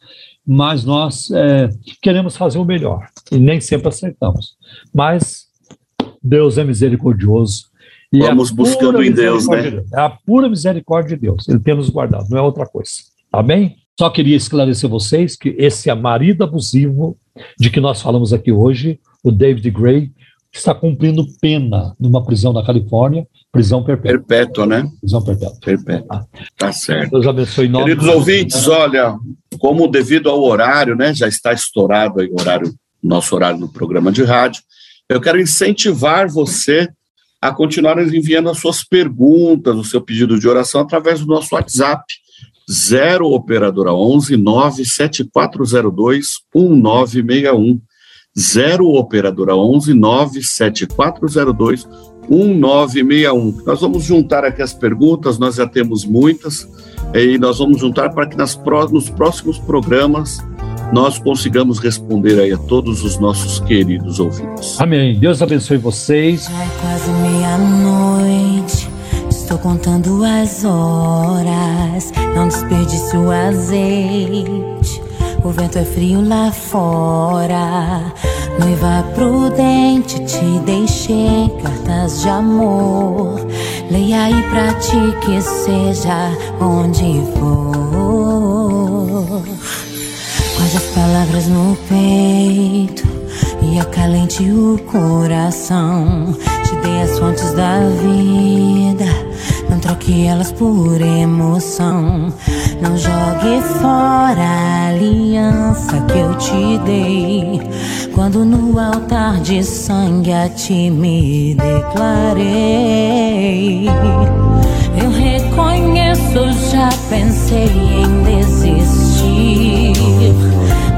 Speaker 1: mas nós é, queremos fazer o melhor e nem sempre acertamos. Mas Deus é misericordioso
Speaker 2: e é Vamos buscando em Deus, né?
Speaker 1: É a pura misericórdia de Deus. Ele tem nos guardado, não é outra coisa. Amém? Só queria esclarecer vocês que esse marido abusivo de que nós falamos aqui hoje, o David Gray, está cumprindo pena numa prisão na Califórnia, Prisão perpétua.
Speaker 2: Perpétua, né?
Speaker 1: Prisão perpétua.
Speaker 2: Perpétua. Tá certo.
Speaker 1: Deus abençoe nós.
Speaker 2: Queridos ouvintes, olha, como devido ao horário, né, já está estourado aí o horário, nosso horário no programa de rádio, eu quero incentivar você a continuar enviando as suas perguntas, o seu pedido de oração através do nosso WhatsApp, 0 operadora 11 97402 1961. 0 operadora 11 97402 1961. Nós vamos juntar aqui as perguntas, nós já temos muitas, e nós vamos juntar para que nas, nos próximos programas nós consigamos responder aí a todos os nossos queridos ouvintes.
Speaker 1: Amém. Deus abençoe vocês.
Speaker 7: Já é quase meia-noite. Estou contando as horas. Não desperdice o azeite. O vento é frio lá fora. Noiva prudente, te deixei cartas de amor. Leia aí pra ti que seja onde for. Guarde as palavras no peito e acalente o coração. Te dei as fontes da vida, não troque elas por emoção. Não jogue fora a aliança que eu te dei. Quando no altar de sangue a ti me declarei. Eu reconheço, já pensei em desistir.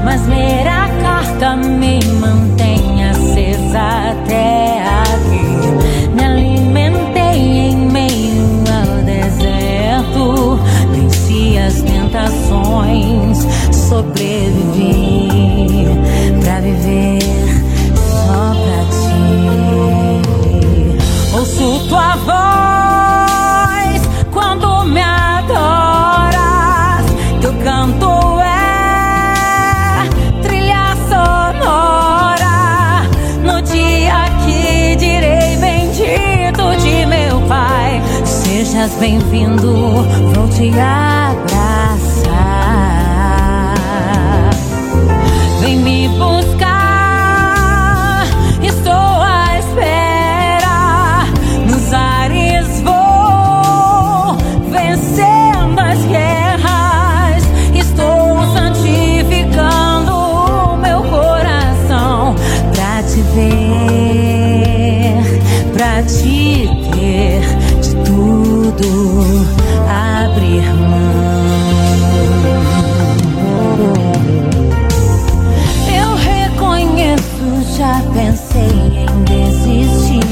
Speaker 7: Mas ler a carta me mantém acesa até aqui. Me alimentei em meio ao deserto. Venci as tentações, sobrevivi pra viver só pra ti. Ouço tua voz bem-vindo, vou te abraçar. Tudo abrir mão. Eu reconheço, já pensei em desistir.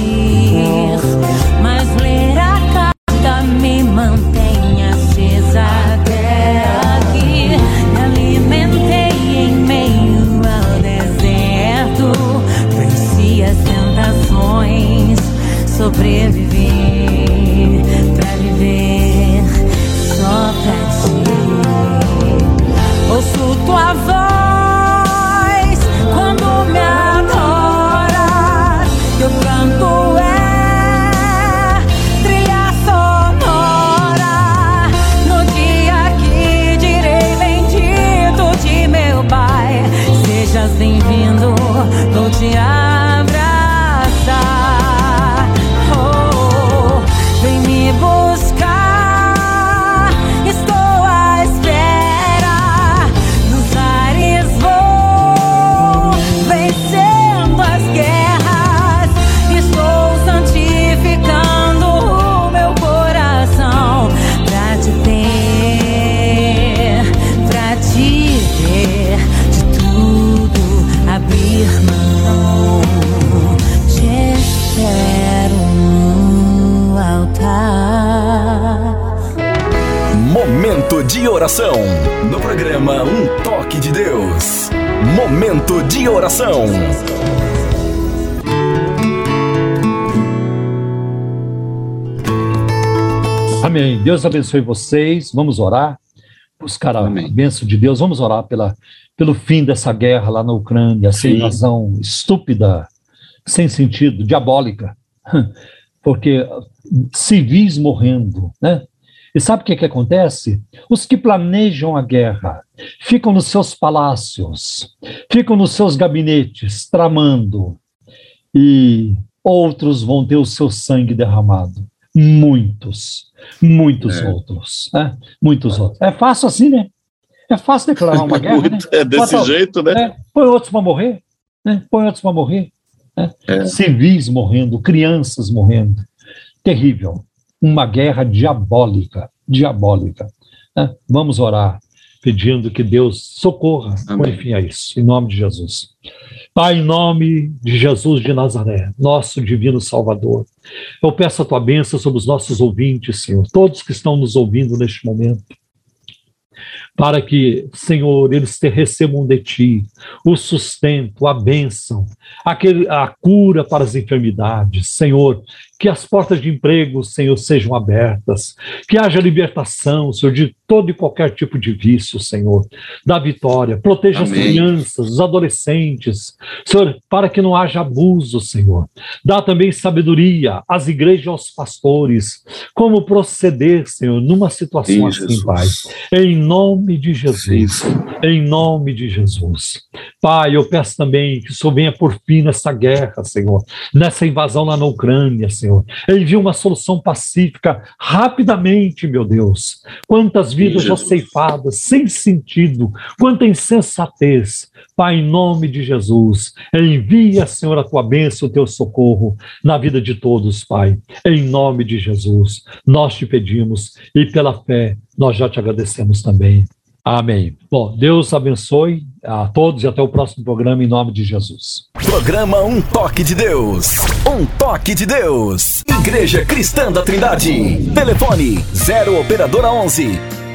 Speaker 7: Mas ler a carta me mantém acesa até aqui. Me alimentei em meio ao deserto. Venci as tentações, sobrevivi
Speaker 1: Amém. Deus abençoe vocês. Vamos orar, buscar a
Speaker 2: Amém.
Speaker 1: bênção de Deus. Vamos orar pela, pelo fim dessa guerra lá na Ucrânia, sem
Speaker 2: Sim.
Speaker 1: razão estúpida, sem sentido, diabólica. *laughs* Porque civis morrendo, né? E sabe o que, que acontece? Os que planejam a guerra ficam nos seus palácios, ficam nos seus gabinetes, tramando, e outros vão ter o seu sangue derramado. Muitos, muitos é. outros, né? muitos outros. É fácil assim, né? É fácil declarar uma *laughs* guerra, né?
Speaker 2: É desse Bota, jeito, né?
Speaker 1: É, põe outros para morrer, né? põe outros para morrer. Né? É. Civis morrendo, crianças morrendo. Terrível. Uma guerra diabólica, diabólica. Né? Vamos orar, pedindo que Deus socorra, põe fim a isso, em nome de Jesus. Pai, em nome de Jesus de Nazaré, nosso divino Salvador, eu peço a tua bênção sobre os nossos ouvintes, Senhor, todos que estão nos ouvindo neste momento para que, Senhor, eles te recebam de ti o sustento, a bênção, aquele, a cura para as enfermidades, Senhor, que as portas de emprego, Senhor, sejam abertas, que haja libertação, Senhor, de todo e qualquer tipo de vício, Senhor, da vitória. Proteja Amém. as crianças, os adolescentes, Senhor, para que não haja abuso, Senhor. Dá também sabedoria às igrejas e aos pastores, como proceder, Senhor, numa situação assim, Jesus. Pai. Em nome de Jesus. Em nome de Jesus. Pai, eu peço também que o Senhor venha por fim nessa guerra, Senhor, nessa invasão lá na Ucrânia, Senhor. Envia uma solução pacífica rapidamente, meu Deus. Quantas vidas já ceifadas, sem sentido, quanta insensatez. Pai, em nome de Jesus, envia, Senhor, a tua bênção, o teu socorro na vida de todos, Pai. Em nome de Jesus, nós te pedimos e pela fé nós já te agradecemos também. Amém. Bom, Deus abençoe a todos e até o próximo programa em nome de Jesus.
Speaker 3: Programa Um Toque de Deus. Um Toque de Deus. Igreja Cristã da Trindade. Telefone 0 operadora 11